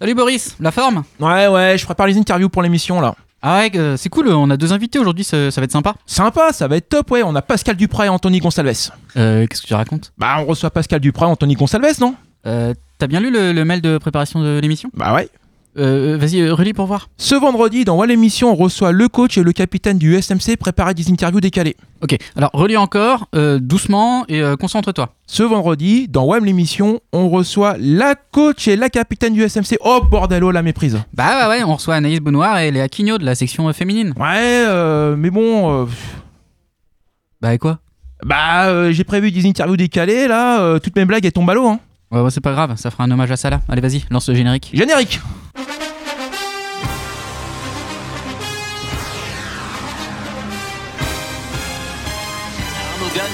Salut Boris, la forme Ouais, ouais, je prépare les interviews pour l'émission là. Ah ouais, c'est cool, on a deux invités aujourd'hui, ça, ça va être sympa. Sympa, ça va être top, ouais. On a Pascal Duprat et Anthony Gonsalves. Euh, Qu'est-ce que tu racontes? Bah, on reçoit Pascal Duprat et Anthony Gonsalves, non? Euh, T'as bien lu le, le mail de préparation de l'émission? Bah ouais. Euh, Vas-y, euh, relis pour voir. Ce vendredi, dans What l'émission, on reçoit le coach et le capitaine du SMC préparer des interviews décalées. Ok, alors relis encore, euh, doucement et euh, concentre-toi. Ce vendredi, dans WAM l'émission, on reçoit la coach et la capitaine du SMC. Oh bordello, la méprise. Bah ouais, ouais, on reçoit Anaïs Benoît et Léa Quignot de la section féminine. Ouais, euh, mais bon, Bah et quoi? Bah j'ai prévu des interviews décalées là. toutes mes blagues elles tombent à l'eau. Hein. Ouais, ouais, c'est pas grave, ça fera un hommage à Salah. Allez, vas-y, lance le générique. Générique.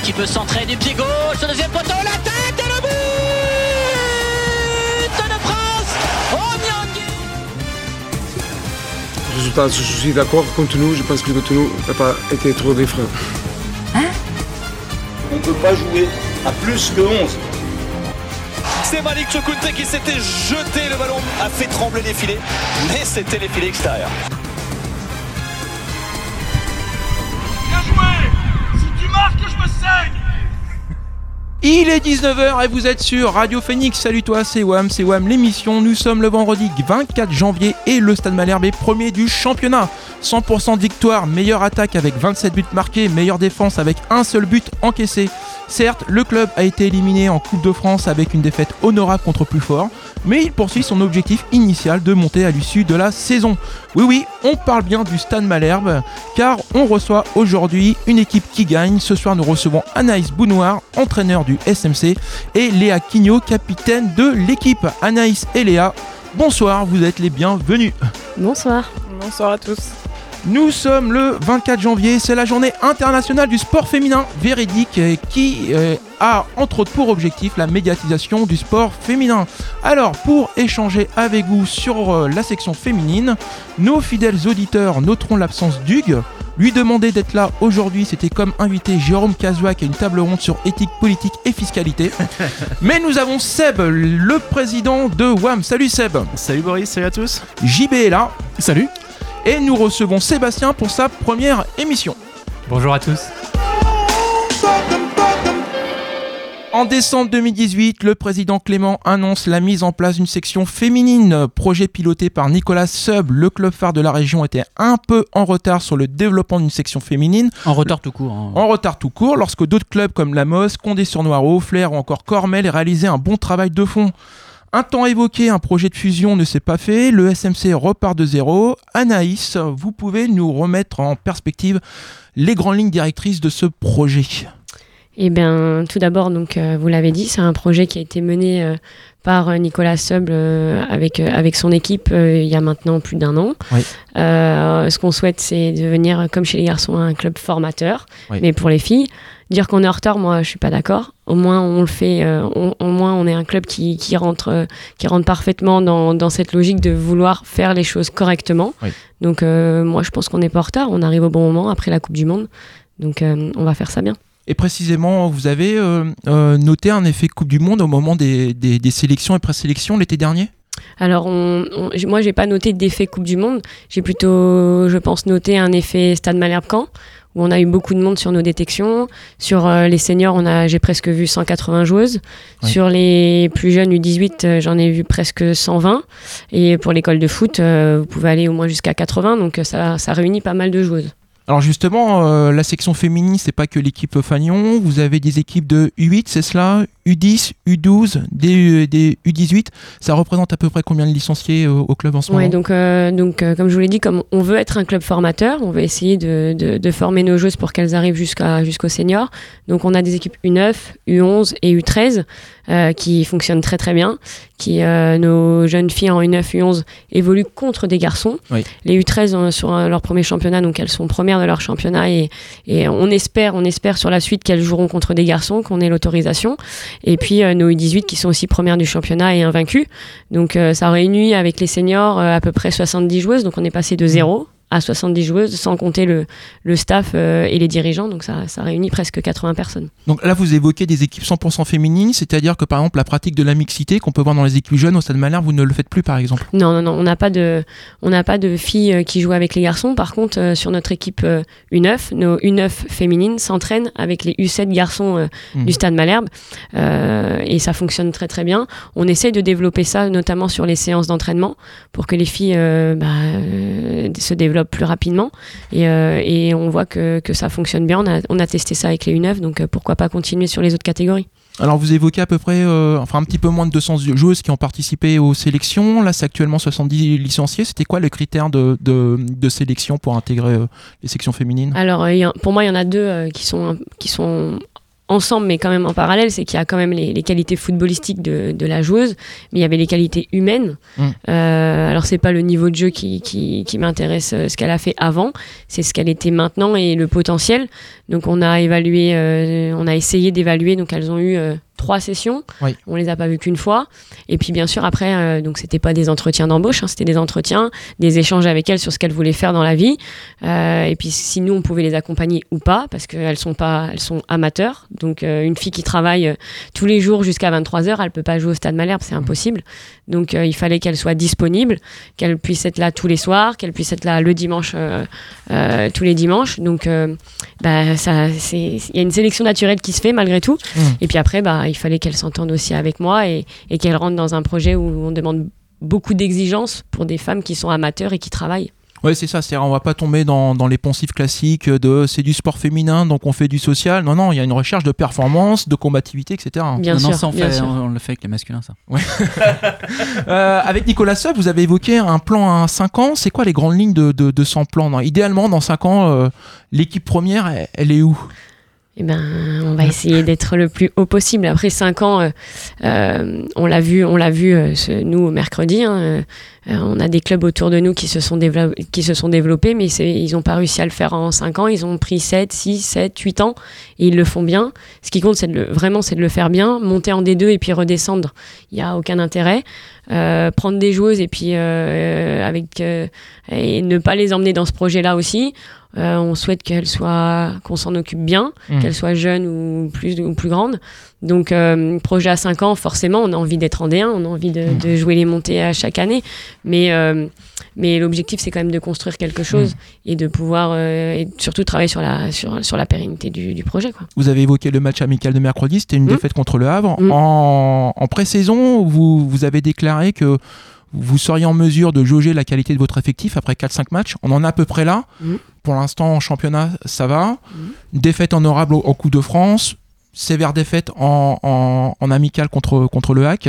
Qui peut centrer du pied gauche, le deuxième poteau, la tête et le but de France Nyangui Résultat, je suis d'accord contre nous. Je pense que le contenu n'a pas été trop différent. On ne peut pas jouer à plus que 11. C'est Malik Chokunte qui s'était jeté, le ballon a fait trembler les filets, mais c'était les filets extérieurs. Il est 19h et vous êtes sur Radio Phoenix. Salut toi, c'est Wam, c'est Wam l'émission. Nous sommes le vendredi 24 janvier et le Stade Malherbe est premier du championnat. 100% de victoire, meilleure attaque avec 27 buts marqués, meilleure défense avec un seul but encaissé. Certes, le club a été éliminé en Coupe de France avec une défaite honorable contre plus fort, mais il poursuit son objectif initial de monter à l'issue de la saison. Oui oui, on parle bien du Stade Malherbe, car on reçoit aujourd'hui une équipe qui gagne. Ce soir, nous recevons Anaïs Bounoir, entraîneur du SMC, et Léa Quignot, capitaine de l'équipe. Anaïs et Léa, bonsoir, vous êtes les bienvenus. Bonsoir. Bonsoir à tous. Nous sommes le 24 janvier, c'est la journée internationale du sport féminin véridique euh, qui euh, a entre autres pour objectif la médiatisation du sport féminin. Alors pour échanger avec vous sur euh, la section féminine, nos fidèles auditeurs noteront l'absence d'Hugues. Lui demander d'être là aujourd'hui, c'était comme inviter Jérôme Cazouac à une table ronde sur éthique politique et fiscalité. Mais nous avons Seb, le président de WAM. Salut Seb. Salut Boris, salut à tous. JB est là. Salut Et nous recevons Sébastien pour sa première émission. Bonjour à tous. En décembre 2018, le président Clément annonce la mise en place d'une section féminine. Projet piloté par Nicolas Sub, le club phare de la région était un peu en retard sur le développement d'une section féminine. En retard tout court. hein. En retard tout court, lorsque d'autres clubs comme la Mosse, Condé-sur-Noireau, Flair ou encore Cormel réalisaient un bon travail de fond. Un temps évoqué, un projet de fusion ne s'est pas fait, le SMC repart de zéro. Anaïs, vous pouvez nous remettre en perspective les grandes lignes directrices de ce projet Eh bien, tout d'abord, donc, euh, vous l'avez dit, c'est un projet qui a été mené euh, par euh, Nicolas Seble euh, avec, avec son équipe il y a maintenant plus d'un an. Oui. Ce qu'on souhaite, c'est devenir, comme chez les garçons, un club formateur. Oui. Mais pour les filles, dire qu'on est en retard, moi, je suis pas d'accord. Au moins, on le fait. euh, on- au moins, on est un club qui, qui rentre, euh, qui rentre parfaitement dans, dans cette logique de vouloir faire les choses correctement. Oui. Donc, euh, moi, je pense qu'on n'est pas en retard. On arrive au bon moment après la Coupe du Monde. Donc, on va faire ça bien. Et précisément, vous avez noté un effet Coupe du Monde au moment des, des- des sélections et présélections l'été dernier? Alors, on, on- moi, j'ai pas noté d'effet Coupe du Monde. J'ai plutôt, je pense, noté un effet Stade Malherbe-Camp, où on a eu beaucoup de monde sur nos détections. Sur euh, les seniors, on a, j'ai presque vu 180 joueuses. Ouais. Sur les plus jeunes U18, euh, j'en ai vu presque 120. Et pour l'école de foot, euh, vous pouvez aller au moins jusqu'à 80. Donc, ça, ça réunit pas mal de joueuses. Alors justement, la section féminine, c'est pas que l'équipe Fagnon, vous avez des équipes de U8, c'est cela? U10, U12, des, des U18. Ça représente à peu près combien de licenciés au, au club en ce Ouais, moment donc, euh, donc euh, comme je vous l'ai dit, comme on veut être un club formateur, on veut essayer de, de- de former nos joueuses pour qu'elles arrivent jusqu'à jusqu'au senior. Donc on a des équipes U9, U11 et U13 euh, qui fonctionnent très très bien. Qui euh, nos jeunes filles en U9, U11 évoluent contre des garçons. Oui. Les U13 euh, sur euh, leur premier championnat, donc elles sont premières de leur championnat et, et on espère, on espère sur la suite qu'elles joueront contre des garçons, qu'on ait l'autorisation. Et puis euh, nos U18 qui sont aussi premières du championnat et invaincues. Donc euh, ça réunit avec les seniors euh, à peu près 70 joueuses, donc on est passé de 0 à à 70 joueuses, sans compter le, le staff euh, et les dirigeants. Donc ça, ça réunit presque 80 personnes. Donc là, vous évoquez des équipes 100% féminines, c'est-à-dire que par exemple, la pratique de la mixité qu'on peut voir dans les équipes jeunes au Stade Malherbe, vous ne le faites plus par exemple? Non, non, non, on n'a pas de, on pas de filles euh, qui jouent avec les garçons. Par contre, euh, sur notre équipe euh, U9, nos U9 féminines s'entraînent avec les U7 garçons Mhm. du Stade Malherbe et ça fonctionne très très bien. On essaie de développer ça, notamment sur les séances d'entraînement, pour que les filles bah, se développent plus rapidement. Et, euh, et on voit que, que ça fonctionne bien. On a, on a testé ça avec les U9, donc euh, pourquoi pas continuer sur les autres catégories. Alors vous évoquez à peu près, euh, enfin un petit peu moins de 200 joueuses qui ont participé aux sélections. Là, c'est actuellement 70 licenciés. C'était quoi le critère de, de, de sélection pour intégrer euh, les sections féminines? Alors, euh, il y a- pour moi, il y en a deux qui, sont, qui sont ensemble, mais quand même en parallèle. C'est qu'il y a quand même les, les qualités footballistiques de, de la joueuse, mais il y avait les qualités humaines. Mm. Euh, alors, c'est pas le niveau de jeu qui, qui, qui m'intéresse, euh, ce qu'elle a fait avant, c'est ce qu'elle était maintenant et le potentiel. Donc, on a évalué, euh, on a essayé d'évaluer. Donc, elles ont eu euh, trois sessions. Oui. On les a pas vues qu'une fois. Et puis, bien sûr, après, euh, donc c'était pas des entretiens d'embauche, hein, c'était des entretiens, des échanges avec elles sur ce qu'elles voulaient faire dans la vie. Euh, et puis si nous on pouvait les accompagner ou pas, parce qu'elles sont pas, elles sont amateurs. Donc euh, une fille qui travaille tous les jours jusqu'à 23 h elle peut pas jouer au Stade Malherbe, c'est impossible. Donc il fallait qu'elle soit disponible, qu'elle puisse être là tous les soirs, qu'elle puisse être là le dimanche, tous les dimanches. Donc bah, ça, c'est, il y a une sélection naturelle qui se fait malgré tout. Mm. Et puis après, bah, il fallait qu'elle s'entende aussi avec moi et, et qu'elle rentre dans un projet où on demande beaucoup d'exigences pour des femmes qui sont amateurs et qui travaillent. Ouais, c'est ça. C'est on va pas tomber dans, dans les poncifs classiques de c'est du sport féminin, donc on fait du social. Non, non, il y a une recherche de performance, de combativité, etc. Bien non, sûr, non, ça, on, bien fait, sûr. on, on le fait avec les masculins, ça. Euh, avec Nicolas Seub, vous avez évoqué un plan à 5 ans. C'est quoi les grandes lignes de, de, de son plan Non, Idéalement, dans 5 ans, euh, l'équipe première, elle, elle est où? Eh ben, on va essayer d'être le plus haut possible. Après cinq ans, euh, euh, on l'a vu, on l'a vu, euh, ce- nous mercredi. hein, euh, on a des clubs autour de nous qui se sont, qui se sont développés, mais ils n'ont pas réussi à le faire en cinq ans. Ils ont pris 7, 6, 7, 8 ans et ils le font bien. Ce qui compte, c'est vraiment, c'est de le faire bien, monter en D2 et puis redescendre. Il n'y a aucun intérêt. Euh, prendre des joueuses et puis avec et ne pas les emmener dans ce projet-là aussi. Euh, on souhaite qu'elles soient, qu'on s'en occupe bien, Mhm. qu'elles soient jeunes ou plus ou plus grandes. Donc euh, projet à 5 ans, forcément, on a envie d'être en D1, on a envie de, de jouer les montées à chaque année. Mais euh, mais l'objectif, c'est quand même de construire quelque chose et de pouvoir et surtout travailler sur la sur, sur la pérennité du, du projet. Quoi. Vous avez évoqué le match amical de mercredi, c'était une défaite contre le Havre. En, en pré-saison, vous, vous avez déclaré que vous seriez en mesure de jauger la qualité de votre effectif après 4-5 matchs? On en est à peu près là. Mm. Pour l'instant, en championnat, ça va. Mm. Défaite honorable au Coupe de France. Sévère défaite en, en, en amical contre, contre le Hack.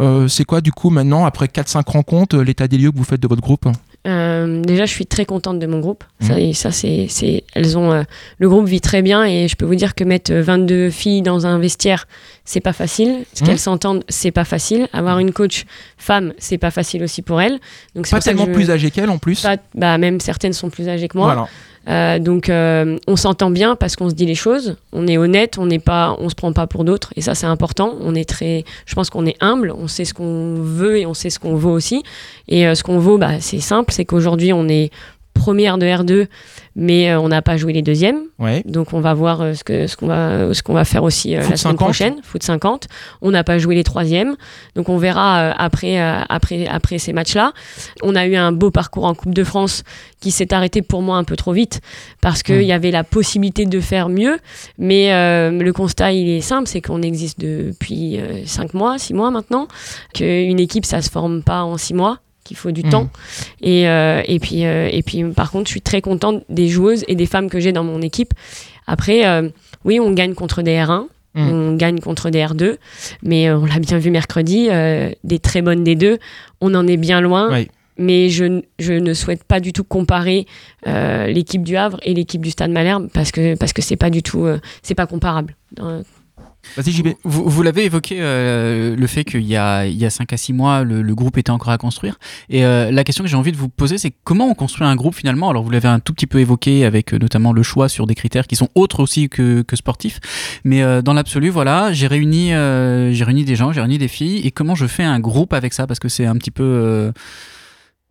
Euh, c'est quoi, du coup, maintenant, après 4-5 rencontres, l'état des lieux que vous faites de votre groupe? Euh, déjà, je suis très contente de mon groupe. Mhm. Ça, et ça, c'est, elles ont, euh, le groupe vit très bien et je peux vous dire que mettre euh, 22 filles dans un vestiaire, c'est pas facile. Ce Mhm. qu'elles s'entendent, c'est pas facile. Avoir une coach femme, c'est pas facile aussi pour elles. Donc c'est Pas tellement je- plus âgé qu'elle, en plus. pas- bah, même certaines sont plus âgées que moi. Voilà. Euh, donc euh, on s'entend bien parce qu'on se dit les choses, on est honnête, on n'est pas, on se prend pas pour d'autres et ça c'est important. On est très, je pense qu'on est humble, on sait ce qu'on veut et on sait ce qu'on vaut aussi. Et euh, ce qu'on vaut, bah, c'est simple, c'est qu'aujourd'hui on est première de R2, mais euh, on n'a pas joué les deuxièmes. Ouais. Donc on va voir euh, ce que ce qu'on va ce qu'on va faire aussi euh, la semaine 50. prochaine, foot 50. On n'a pas joué les troisièmes, donc on verra après après après ces matchs-là. On a eu un beau parcours en Coupe de France qui s'est arrêté pour moi un peu trop vite parce qu'il y avait la possibilité de faire mieux, mais euh, le constat il est simple, c'est qu'on existe depuis euh, cinq mois, six mois maintenant, qu'une équipe ça se forme pas en six mois qu'il faut du temps. Et, euh, et puis euh, et puis par contre je suis très contente des joueuses et des femmes que j'ai dans mon équipe. Après euh, oui on gagne contre des R1 Mm. on gagne contre des R2 mais on l'a bien vu mercredi des très bonnes des deux. On en est bien loin Ouais. mais je, je ne souhaite pas du tout comparer l'équipe du Havre et l'équipe du Stade Malherbe parce que parce que c'est pas du tout c'est pas comparable Vas-y, JB. Vous, vous l'avez évoqué, euh, le fait qu'il y a, il y a 5 à 6 mois, le, le groupe était encore à construire. Et euh, la question que j'ai envie de vous poser, c'est comment on construit un groupe finalement? Alors vous l'avez un tout petit peu évoqué avec euh, notamment le choix sur des critères qui sont autres aussi que, que sportifs. Mais euh, dans l'absolu, voilà, j'ai réuni, euh, j'ai réuni des gens, j'ai réuni des filles. Et comment je fais un groupe avec ça? Parce que c'est un petit peu...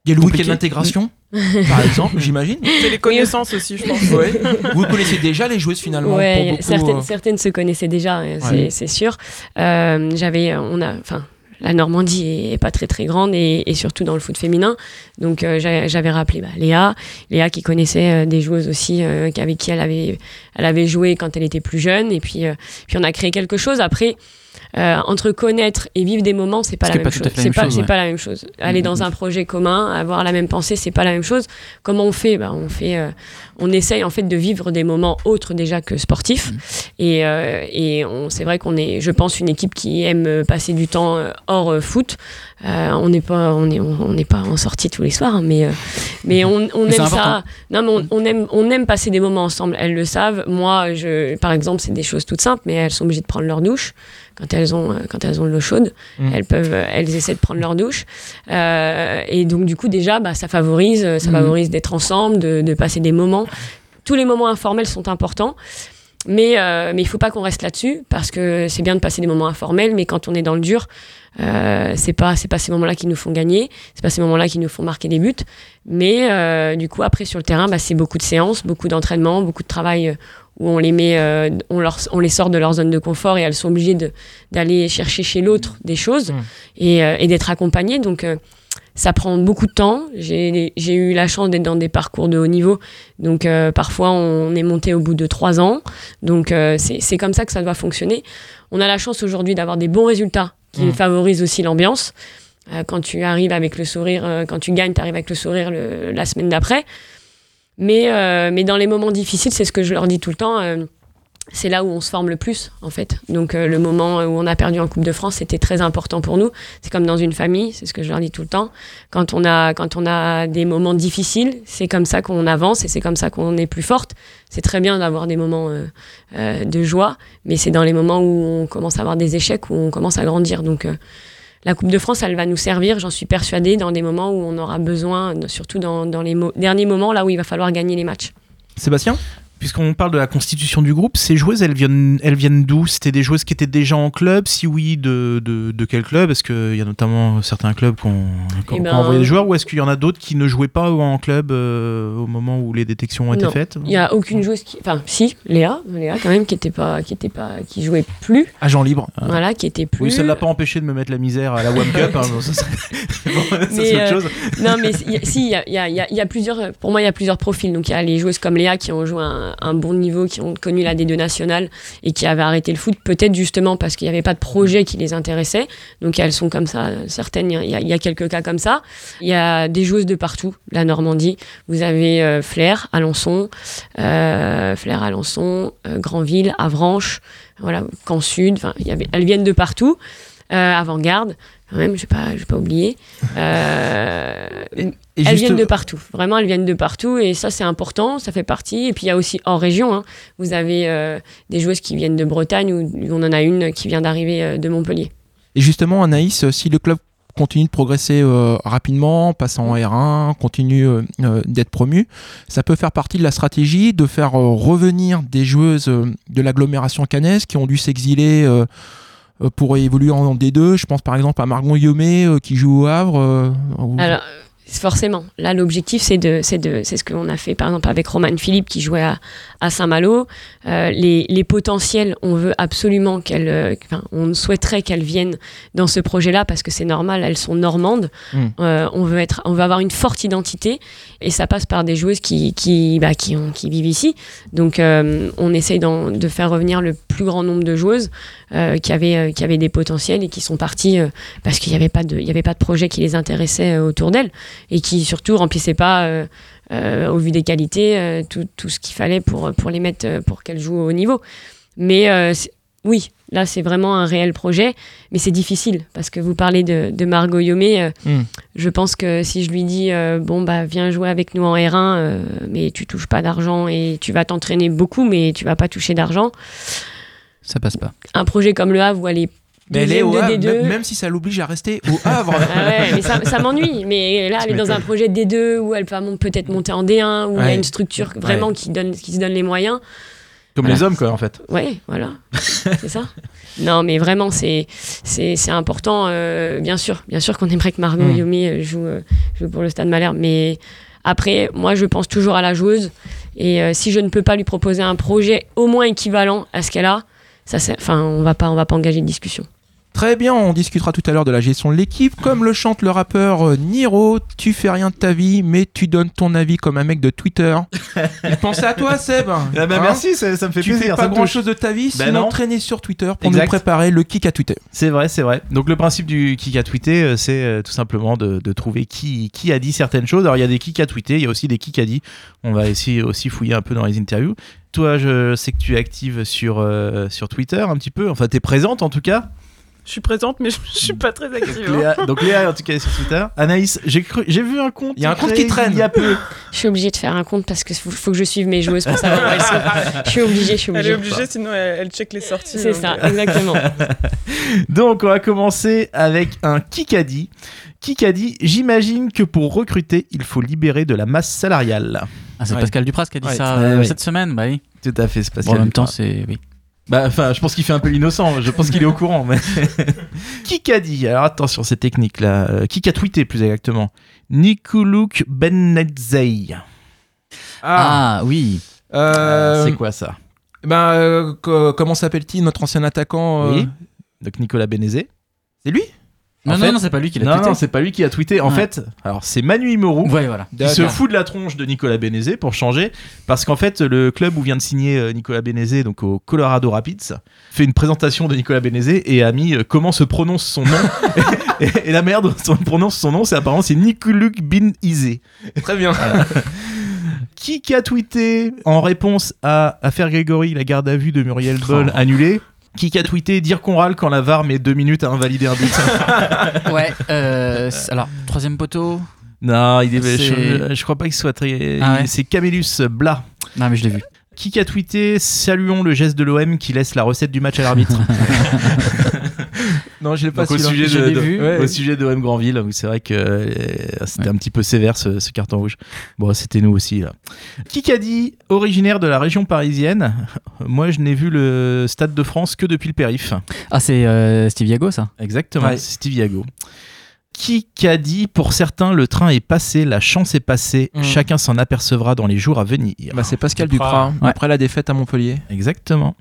Il y a le week-end d'intégration. par exemple, j'imagine. C'est les connaissances aussi, je pense. Ouais. Vous connaissez déjà les joueuses finalement Ouais, pour beaucoup, certaines, euh, certaines se connaissaient déjà, euh, c'est Ouais. sûr. Euh, J'avais, on a, enfin, la Normandie est pas très très grande et, et surtout dans le foot féminin. Donc euh, j'a- j'avais rappelé bah, Léa, Léa qui connaissait euh, des joueuses aussi euh, avec qui elle avait, elle avait joué quand elle était plus jeune. Et puis, euh, puis on a créé quelque chose. Après. Euh, entre connaître et vivre des moments, c'est pas la même pas fait la même pas, chose, c'est ouais. pas la même chose. Aller dans un projet commun, avoir la même pensée, c'est pas la même chose. Comment on fait? Bah, On fait, euh, on essaye en fait de vivre des moments autres déjà que sportifs. Et, euh, et c'est vrai qu'on est, je pense, une équipe qui aime passer du temps hors foot. On n'est pas, on est, on n'est pas en sortie tous les soirs, hein, mais, mais on, on Mais c'est aime ça. Non, mais on, on aime, on aime passer des moments ensemble. Elles le savent. Moi, je, par exemple, c'est des choses toutes simples, mais elles sont obligées de prendre leur douche quand elles ont, euh, quand elles ont de l'eau chaude. Mm. Elles peuvent, euh, elles essaient de prendre leur douche. Euh, et donc, du coup, déjà, bah, ça favorise, euh, ça Mhm. favorise d'être ensemble, de, de passer des moments. Tous les moments informels sont importants. Mais, euh, mais il faut pas qu'on reste là-dessus parce que c'est bien de passer des moments informels, mais quand on est dans le dur, euh, c'est pas c'est pas ces moments-là qui nous font gagner, c'est pas ces moments-là qui nous font marquer des buts. Mais euh, du coup après sur le terrain, bah, c'est beaucoup de séances, beaucoup d'entraînement, beaucoup de travail où on les met, euh, on, leur, on les sort de leur zone de confort et elles sont obligées d'aller chercher chez l'autre des choses Mm. et, euh, et d'être accompagnées. Donc euh, ça prend beaucoup de temps. J'ai eu la chance d'être dans des parcours de haut niveau. Donc euh, parfois on est monté au bout de trois ans. Donc euh, c'est comme ça que ça doit fonctionner. On a la chance aujourd'hui d'avoir des bons résultats qui Mm. favorisent aussi l'ambiance. Euh, quand tu arrives avec le sourire, euh, quand tu gagnes, tu arrives avec le sourire le- la semaine d'après. Mais, euh, mais dans les moments difficiles, c'est ce que je leur dis tout le temps. euh, c'est là où on se forme le plus, en fait. Donc, euh, le moment où on a perdu en Coupe de France, c'était très important pour nous. C'est comme dans une famille, c'est ce que je leur dis tout le temps. Quand on a, quand on a des moments difficiles, c'est comme ça qu'on avance et c'est comme ça qu'on est plus forte. C'est très bien d'avoir des moments euh, euh, de joie, mais c'est dans les moments où on commence à avoir des échecs, où on commence à grandir. Donc, euh, la Coupe de France, elle va nous servir, j'en suis persuadée, dans des moments où on aura besoin, surtout dans, les derniers moments, là où il va falloir gagner les matchs. Sébastien? Puisqu'on parle de la constitution du groupe, ces joueuses, elles viennent, elles viennent d'où? C'était des joueuses qui étaient déjà en club? Si oui, de, de, de quel club? Est-ce qu'il y a notamment certains clubs qui ont, qui ont- Eh ben- qui ont envoyé des joueurs Ou est-ce qu'il y en a d'autres qui ne jouaient pas en club euh, au moment où les détections ont été Non. faites? Il n'y a aucune joueuse qui. Enfin, si, Léa, Léa quand même, qui était pas, qui était pas, qui jouait plus. Agent libre. Voilà, qui était plus. Oui, ça ne l'a pas empêché de me mettre la misère à la One Cup. hein, bon, ça, c'est autre euh, chose. Non, mais il y a- si, il y a, y a- y a plusieurs. Pour moi, il y a plusieurs profils. Donc, il y a les joueuses comme Léa qui ont joué un, un bon niveau, qui ont connu la D2 nationale et qui avaient arrêté le foot, peut-être justement parce qu'il n'y avait pas de projet qui les intéressait. Donc, elles sont comme ça. Certaines, il y, a, quelques cas comme ça. Il y a des joueuses de partout, la Normandie. Vous avez euh, Flair, Alençon, euh, Flair, Alençon, euh, Granville, Avranches, voilà, Camp Sud. Elles viennent de partout. Euh, Avant-garde, quand même, je ne vais, pas oublier. Euh, Et elles juste- viennent de partout. Vraiment, elles viennent de partout. Et ça, c'est important. Ça fait partie. Et puis, il y a aussi hors région. hein. Vous avez euh, des joueuses qui viennent de Bretagne ou on en a une qui vient d'arriver euh, de Montpellier. Et justement, Anaïs, si le club continue de progresser euh, rapidement, passe en R1, continue d'être promu, ça peut faire partie de la stratégie de faire revenir des joueuses de l'agglomération cannaise qui ont dû s'exiler pour évoluer en D2. Je pense par exemple à Margon Yomé euh, qui joue au Havre. euh, forcément, là, l'objectif, c'est de, c'est de, c'est ce que l'on a fait, par exemple, avec Romane Philippe qui jouait à, à Saint-Malo. Euh, les, les potentiels, on veut absolument qu'elles, euh, on souhaiterait qu'elles viennent dans ce projet-là parce que c'est normal, elles sont normandes. Mm. Euh, on veut être, on veut avoir une forte identité et ça passe par des joueuses qui, qui, bah, qui, ont, qui vivent ici. Donc, on essaye de faire revenir le plus grand nombre de joueuses qui avaient, qui avaient des potentiels et qui sont parties parce qu'il n'y avait pas de, il y avait pas de projet qui les intéressait autour d'elles et qui surtout remplissaient pas euh, euh, au vu des qualités euh, tout, tout ce qu'il fallait pour, pour les mettre pour qu'elles jouent au haut niveau. Mais oui, là c'est vraiment un réel projet, mais c'est difficile parce que vous parlez de, de Margot Yomé. euh, Mm. Je pense que si je lui dis bon bah viens jouer avec nous en R1, euh, mais tu touches pas d'argent et tu vas t'entraîner beaucoup, mais tu vas pas toucher d'argent. Ça passe pas. Un projet comme le Havre où elle est Mais elle est au Havre, D2. même, même si ça l'oblige à rester au Havre. Ah ouais, mais ça, ça m'ennuie. Mais là, Tu elle est dans un projet D2 où elle va peut-être monter en D1, où il y Ouais. a une structure vraiment qui, donne, qui se donne les moyens. Comme Voilà. les hommes, quoi, en fait. Ouais, voilà. c'est ça. Non, mais vraiment, c'est c'est c'est important. euh, bien sûr, bien sûr qu'on aimerait que Margot. Yomé euh, joue, euh, joue pour le Stade Malherbe, mais Après, moi, je pense toujours à la joueuse. Et euh, si je ne peux pas lui proposer un projet au moins équivalent à ce qu'elle a, ça, enfin, on va pas, on va pas engager une discussion. Très bien, on discutera tout à l'heure de la gestion de l'équipe. Comme le chante le rappeur euh, Niro, tu fais rien de ta vie, mais tu donnes ton avis comme un mec de Twitter. Il pensait à toi, Seb. Ah bah Hein merci, ça, ça me fait Tu plaisir. fais ça pas me grand touche. chose de ta vie, Ben sinon non. traîner sur Twitter pour Exact. nous préparer le kick à Twitter. C'est vrai, c'est vrai. Donc le principe du kick à tweeter, euh, c'est euh, tout simplement de, de trouver qui, qui a dit certaines choses. Alors il y a des kicks à tweeter, il y a aussi des kicks à dit. On va essayer aussi fouiller un peu dans les interviews. Toi, je sais que tu es active sur, euh, sur Twitter un petit peu. Enfin, tu es présente en tout cas. Je suis présente, mais je, je suis pas très active. hein. Léa, donc Léa, en tout cas, est sur Twitter. Anaïs, j'ai cru, j'ai vu un compte. Il y a un compte qui traîne. Il y a peu. Je suis obligée de faire un compte parce que faut, faut que je suive mes joueuses pour savoir où elles sont. Je suis obligée, je suis Elle est obligée. obligée, sinon elle, elle check les sorties. C'est donc, ça, exactement. Donc on va commencer avec un Kikadi. Kikadi, j'imagine que pour recruter, il faut libérer de la masse salariale. Ah, c'est Ouais. Pascal Dupras qui a dit Ouais. ça Ouais, euh, ouais. cette semaine, bah oui. Tout à fait, c'est parce Bon, en même temps, c'est. Oui. Bah, enfin, je pense qu'il fait un peu l'innocent. Je pense qu'il est au courant. Mais... qui a dit Alors attention, c'est technique là. Euh, Qui a tweeté plus exactement Nikuluk Benedzei. Ah, oui. Euh, c'est quoi ça ben, euh, co- comment s'appelle-t-il, notre ancien attaquant euh, Oui. Donc Nicolas Benezé. C'est lui? Non, En non, fait- non, c'est pas lui qui l'a tweeté. non, c'est pas lui qui a tweeté. En Ouais. fait, alors c'est Manu Imoru. Ouais, voilà. qui se fout de la tronche de Nicolas Benezé pour changer parce qu'en fait le club où vient de signer euh, Nicolas Benezé donc au Colorado Rapids fait une présentation de Nicolas Benezé et a mis euh, comment se prononce son nom et, et la merde on prononce son nom c'est apparemment c'est Nikuluk Bin Izé Très bien. qui a tweeté en réponse à Affaire Grégory la garde à vue de Muriel Boll Oh. annulée? Qui a tweeté dire qu'on râle quand la VAR met deux minutes à invalider un but Ouais, euh, c- alors, troisième poteau. Non, il est, C'est- je, je crois pas qu'il soit très. Ah ouais. C'est Camélus Blas. Non, mais je l'ai vu. Qui a tweeté Saluons le geste de l'OM qui laisse la recette du match à l'arbitre. Non, je l'ai pas Donc, au sujet Je de, vu. Ouais. au sujet de OM Grandville, donc c'est vrai que euh, c'était un petit peu sévère ce, ce carton rouge. Bon, c'était nous aussi là. Qui a dit originaire de la région parisienne Moi, je n'ai vu le Stade de France que depuis le périph. Ah, c'est euh, Steve Yago, ça? Exactement, Ouais. c'est Steve Yago. Qui a dit pour certains le train est passé, la chance est passée, Mm. chacun s'en apercevra dans les jours à venir. Bah, c'est Pascal Duprat. Ouais. après la défaite à Montpellier. Exactement.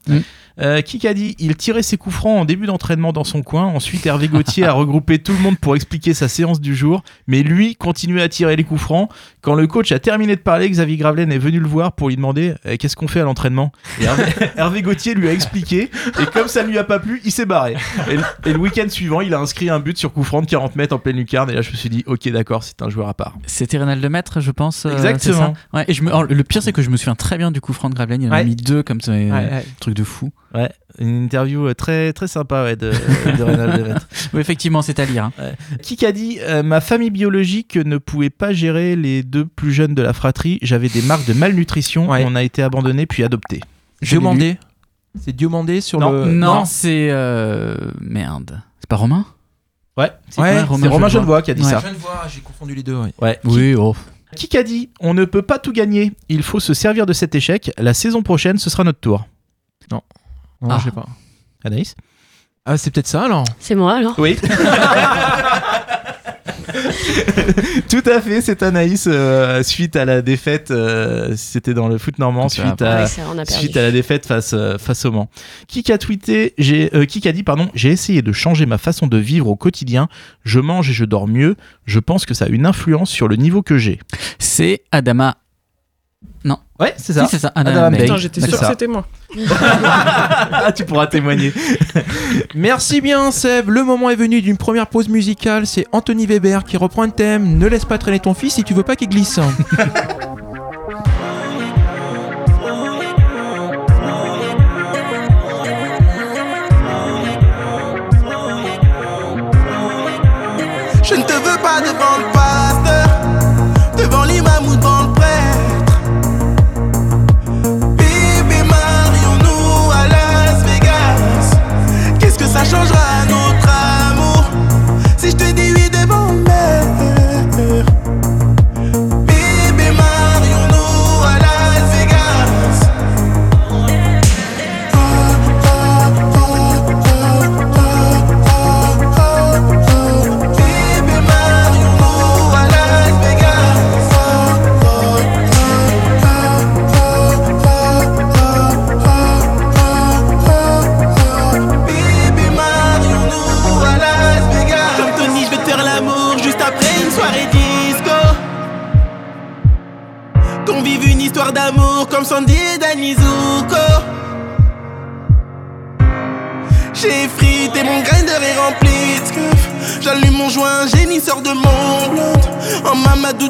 Euh, qui a dit il tirait ses coups francs en début d'entraînement dans son coin. Ensuite, Hervé Gauthier a regroupé tout le monde pour expliquer sa séance du jour. Mais lui continuait à tirer les coups francs. Quand le coach a terminé de parler, Xavier Gravelaine est venu le voir pour lui demander euh, qu'est-ce qu'on fait à l'entraînement? Et Hervé, Hervé Gauthier lui a expliqué. Et comme ça ne lui a pas plu, il s'est barré. Et, le- et le week-end suivant, il a inscrit un but sur coup franc de 40 mètres en pleine lucarne. Et là, je me suis dit ok, d'accord, c'est un joueur à part. C'était Rénal Lemaître, je pense. euh, Exactement. c'est ça Ouais, et je me... alors, le pire, c'est que je me souviens très bien du coup Franck Gravelaine. Il en a mis deux comme ça. euh, Ouais. Truc de fou. Ouais, une interview euh, très, très sympa ouais, de, de Reynald Demettre. Oui, effectivement, c'est à lire. hein. Qui a dit euh, Ma famille biologique ne pouvait pas gérer les deux plus jeunes de la fratrie. J'avais des marques de malnutrition. Ouais. On a été abandonné puis adopté. Je l'ai Diomandé. C'est Diomandé sur Non. le. Non, c'est. euh, Merde. C'est pas Romain? Ouais, c'est Ouais, Romain Romain qui a dit Ouais. ça. Voir, j'ai confondu les deux. ouais. Ouais. Oui, oh. Qui, qui a dit On ne peut pas tout gagner. Il faut se servir de cet échec. La saison prochaine, ce sera notre tour. Non, Ah. je sais pas. Anaïs Ah, c'est peut-être ça alors. C'est moi alors Oui. Tout à fait, c'est Anaïs euh, suite à la défaite. euh, C'était dans le foot normand suite à. Ouais, ça, on a perdu. Suite à la défaite face, euh, face au Mans. Qui a tweeté, j'ai, euh, qui a dit, pardon, j'ai essayé de changer ma façon de vivre au quotidien. Je mange et je dors mieux. Je pense que ça a une influence sur le niveau que j'ai. C'est Adama. Ouais, c'est Si, c'est ça. Adam j'étais sûr que ça. c'était moi. ah, tu pourras témoigner. Merci bien, Seb. Le moment est venu d'une première pause musicale. C'est Anthony Weber qui reprend un thème. Ne laisse pas traîner ton fils si tu veux pas qu'il glisse. Je ne te veux pas devant le pasteur, devant l'imam ou devant le changera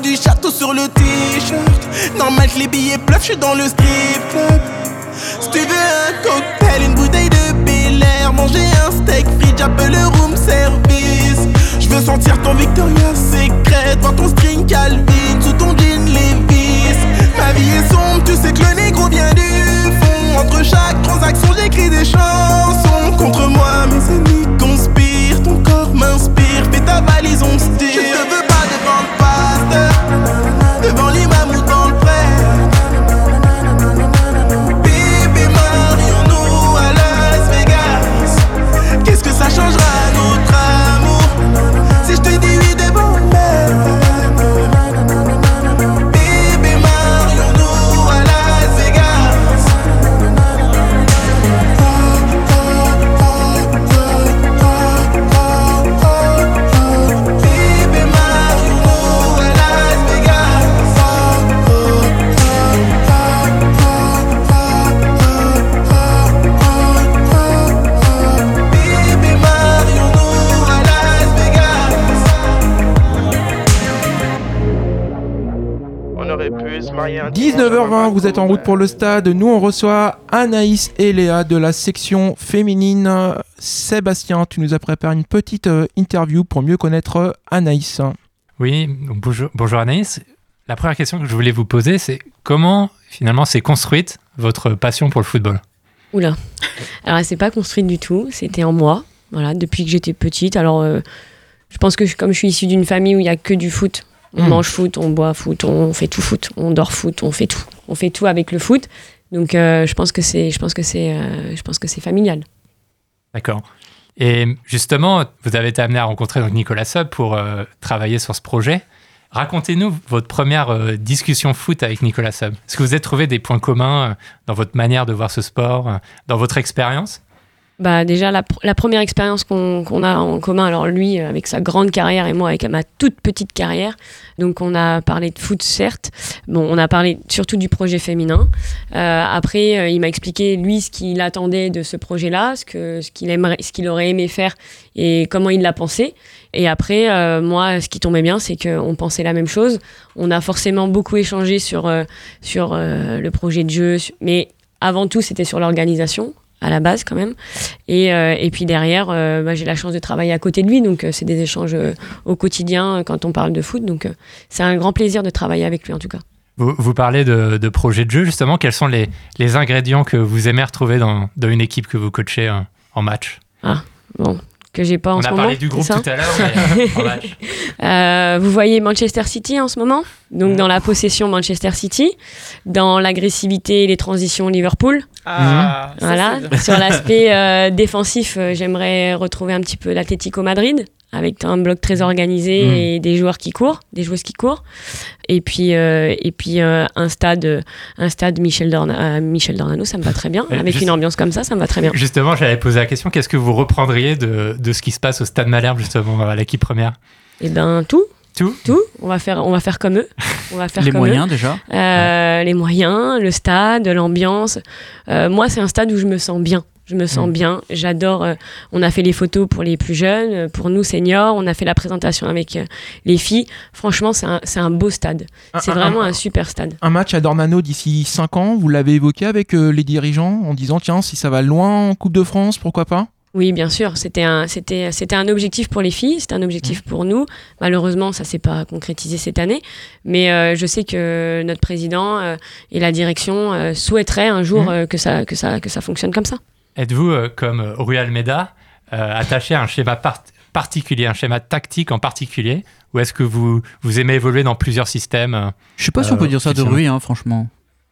du château sur le t-shirt. Normal que les billets pleuvent, j'suis dans le strip club. Si tu veux un cocktail, une bouteille de Bel manger un steak frites, j'appelle le room service. Je veux sentir ton Victoria's Secret, voir ton string Calvin sous ton jean Levi's. Ma vie est sombre, tu sais que le négro vient du fond. Entre chaque transaction, j'écris des chansons. Contre moi, mes ennemis conspirent, ton corps m'inspire. Fais ta valise, on se tire. Vegas. Qu'est-ce 19h20, vous êtes en route pour le stade. Nous, on reçoit Anaïs et Léa de la section féminine. Sébastien, tu nous as préparé une petite euh, interview pour mieux connaître euh, Anaïs. Oui, bonjour, bonjour Anaïs. La première question que je voulais vous poser, c'est comment finalement s'est construite votre passion pour le football? Oula. Alors, elle s'est pas construite du tout. C'était en moi. Voilà, depuis que j'étais petite. Alors, euh, je pense que je- comme je suis issue d'une famille où il y a que du foot, on Mm. mange foot, on boit foot, on fait tout foot, on dort foot, on fait tout. On fait tout avec le foot. Donc, euh, je pense que c'est, je pense que c'est, euh, je pense que c'est familial. D'accord. Et justement, vous avez été amené à rencontrer donc Nicolas Sub pour euh, travailler sur ce projet. Racontez-nous votre première discussion foot avec Nicolas Sub. Est-ce que vous avez trouvé des points communs dans votre manière de voir ce sport, dans votre expérience? Bah déjà la, pr- la première expérience qu'on a en commun, alors lui euh, avec sa grande carrière et moi avec ma toute petite carrière, donc on a parlé de foot certes, bon on a parlé surtout du projet féminin. Euh, après euh, il m'a expliqué lui ce qu'il attendait de ce projet-là, ce que ce qu'il aimerait, ce qu'il aurait aimé faire et comment il l'a pensé. Et après euh, moi ce qui tombait bien c'est qu'on pensait la même chose. On a forcément beaucoup échangé sur sur le projet de jeu, mais avant tout c'était sur l'organisation à la base quand même. Et, euh, et puis derrière, euh, bah, j'ai la chance de travailler à côté de lui, donc euh, c'est des échanges au quotidien quand on parle de foot. Donc c'est un grand plaisir de travailler avec lui en tout cas. vous, vous parlez de, de projet de jeu, justement. Quels sont les, les ingrédients que vous aimez retrouver dans, dans une équipe que vous coachez en match? Ah, bon, que j'ai pas en On ce a moment. parlé du groupe tout à l'heure, match. Euh, vous voyez Manchester City en ce moment, donc dans la possession Manchester City, dans l'agressivité et les transitions Liverpool. Ah, ça, Voilà. Sur l'aspect euh, défensif, euh, j'aimerais retrouver un petit peu l'Atlético Madrid avec un bloc très organisé Mm. et des joueurs qui courent, des joueuses qui courent. Et puis, euh, et puis euh, un stade, un stade Michel, Dorna- euh, Michel Dornano, ça me va très bien. Et Avec juste- une ambiance comme ça, ça me va très bien. Justement, j'avais posé la question qu'est-ce que vous reprendriez de, de ce qui se passe au Stade Malherbe, justement, à l'équipe première? Et ben tout. Tout? Tout. On va faire, on va faire comme eux. On va faire Les comme moyens eux. déjà Euh, les moyens, le stade, l'ambiance. Euh, moi, c'est un stade où je me sens bien. Je me sens Mm. bien. J'adore. euh, on a fait les photos pour les plus jeunes, euh, pour nous seniors. On a fait la présentation avec euh, les filles. Franchement, c'est un, beau stade. C'est vraiment un- un super stade. Un match à Dornano d'ici 5 ans, vous l'avez évoqué avec euh, les dirigeants en disant tiens, si ça va loin en Coupe de France, pourquoi pas? Oui, bien sûr. C'était un, c'était, c'était un objectif pour les filles, c'était un objectif pour nous. Malheureusement, ça s'est pas concrétisé cette année, mais euh, je sais que notre président euh, et la direction euh, souhaiteraient un jour que ça, que ça, que ça fonctionne comme ça. Êtes-vous, euh, comme euh, Rui Almeida, euh, attaché à un schéma par- particulier, un schéma tactique en particulier Ou est-ce que vous, vous aimez évoluer dans plusieurs systèmes Je sais pas si on peut dire ça de Rui, hein, franchement.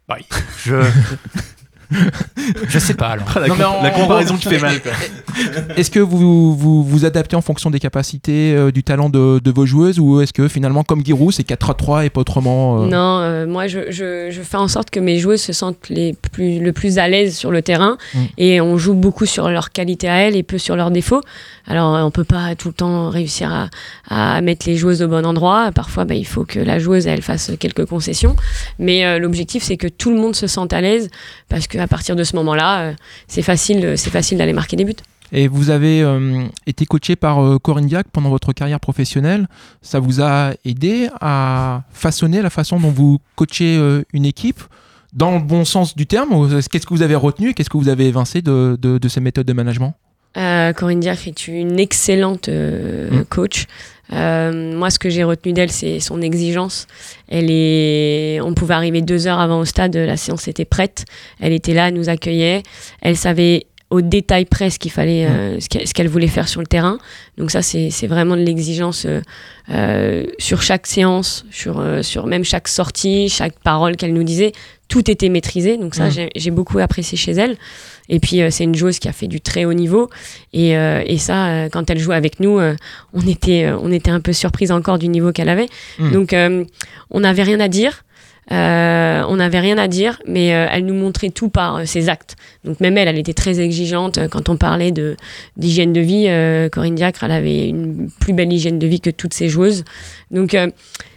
Bah, je... Je sais pas alors. la, Non, mais com- en- la comparaison qui fait mal. Est-ce que vous, vous vous adaptez en fonction des capacités, euh, du talent de, de vos joueuses ou est-ce que finalement, comme Giroud, c'est 4-3 et pas autrement euh, Non, euh, moi je, je, je fais en sorte que mes joueuses se sentent les plus, le plus à l'aise sur le terrain Mm. et on joue beaucoup sur leurs qualités à elles et peu sur leurs défauts. Alors on peut pas tout le temps réussir à, à mettre les joueuses au bon endroit. Parfois bah, il faut que la joueuse elle fasse quelques concessions. Mais euh, l'objectif c'est que tout le monde se sente à l'aise parce qu'à partir de ce moment-là, euh, c'est facile, c'est facile d'aller marquer des buts. Et vous avez euh, été coaché par euh, Corinne Diac pendant votre carrière professionnelle. Ça vous a aidé à façonner la façon dont vous coachez euh, une équipe dans le bon sens du terme Qu'est-ce que vous avez retenu et qu'est-ce que vous avez évincé de, de- de ces méthodes de management? Euh, Corinne Diacre est une excellente euh, Mm. coach. Euh, moi, ce que j'ai retenu d'elle, c'est son exigence. Elle est, on pouvait arriver deux heures avant au stade, la séance était prête. Elle était là, elle nous accueillait. Elle savait au détail près ce qu'il fallait, euh, ce qu'elle ce qu'elle voulait faire sur le terrain. Donc ça, c'est c'est vraiment de l'exigence euh, euh, sur chaque séance, sur, euh, sur même chaque sortie, chaque parole qu'elle nous disait. Tout était maîtrisé. Donc ça, Mm. j'ai- j'ai beaucoup apprécié chez elle. Et puis, euh, c'est une joueuse qui a fait du très haut niveau. Et, euh, et ça, euh, quand elle jouait avec nous, euh, on, était, on était un peu surprise encore du niveau qu'elle avait. Mm. Donc, euh, on n'avait rien à dire. Euh, on n'avait rien à dire, mais euh, elle nous montrait tout par euh, ses actes. Donc même elle, elle était très exigeante quand on parlait de d'hygiène de vie. euh, Corinne Diacre, elle avait une plus belle hygiène de vie que toutes ses joueuses. Donc euh,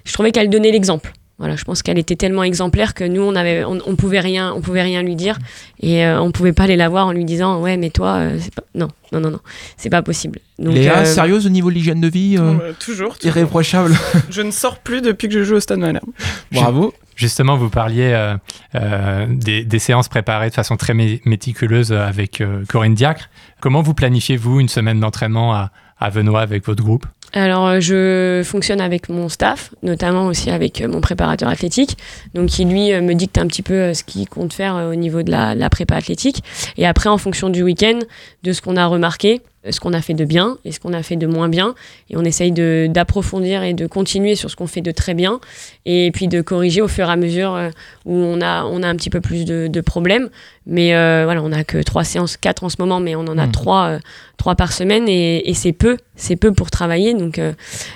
je trouvais qu'elle donnait l'exemple. Voilà, je pense qu'elle était tellement exemplaire que nous, on avait, on, on pouvait rien, on pouvait rien lui dire, et euh, on pouvait pas aller la voir en lui disant, ouais, mais toi, euh, c'est pas, non, non, non, non, c'est pas possible. Donc, Léa, euh, sérieuse au niveau de l'hygiène de vie euh, Euh, toujours, toujours. Irréprochable. Je ne sors plus depuis que je joue au Stade Malherbe. Bravo. Justement, vous parliez euh, euh, des, séances préparées de façon très mé- méticuleuse euh, avec Corinne Diacre. Comment vous planifiez-vous une semaine d'entraînement à, à avec votre groupe? Alors, je fonctionne avec mon staff, notamment aussi avec mon préparateur athlétique, donc qui lui me dicte un petit peu ce qu'il compte faire au niveau de la, prépa athlétique. Et après, en fonction du week-end, de ce qu'on a remarqué, ce qu'on a fait de bien et ce qu'on a fait de moins bien, et on essaye de- d'approfondir et de continuer sur ce qu'on fait de très bien, et puis de corriger au fur et à mesure euh, où on a, on a un petit peu plus de, de problèmes. Mais euh, voilà, on n'a que trois séances, quatre en ce moment, mais on en a Mm. trois, euh, trois par semaine et, et c'est peu, c'est peu pour travailler. Donc, euh,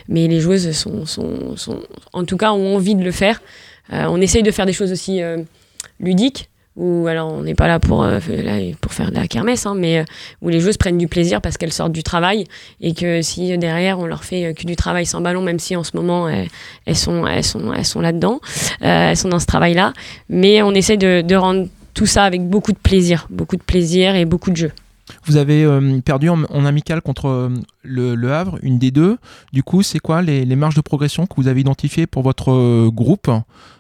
mais les joueuses sont, sont, sont, en tout cas, ont envie de le faire. Euh, on essaye de faire des choses aussi euh, ludiques. Ou alors on n'est pas là pour, euh, pour faire de la kermesse, hein, mais euh, où les joueuses prennent du plaisir parce qu'elles sortent du travail et que si euh, derrière on leur fait euh, que du travail sans ballon, même si en ce moment elles, elles sont, elles sont, elles sont là-dedans, euh, elles sont dans ce travail-là, mais on essaie de, de rendre tout ça avec beaucoup de plaisir, beaucoup de plaisir et beaucoup de jeu. Vous avez euh, perdu en, en amical contre euh, le, Havre, une des deux. Du coup, c'est quoi les, marges de progression que vous avez identifiées pour votre euh, groupe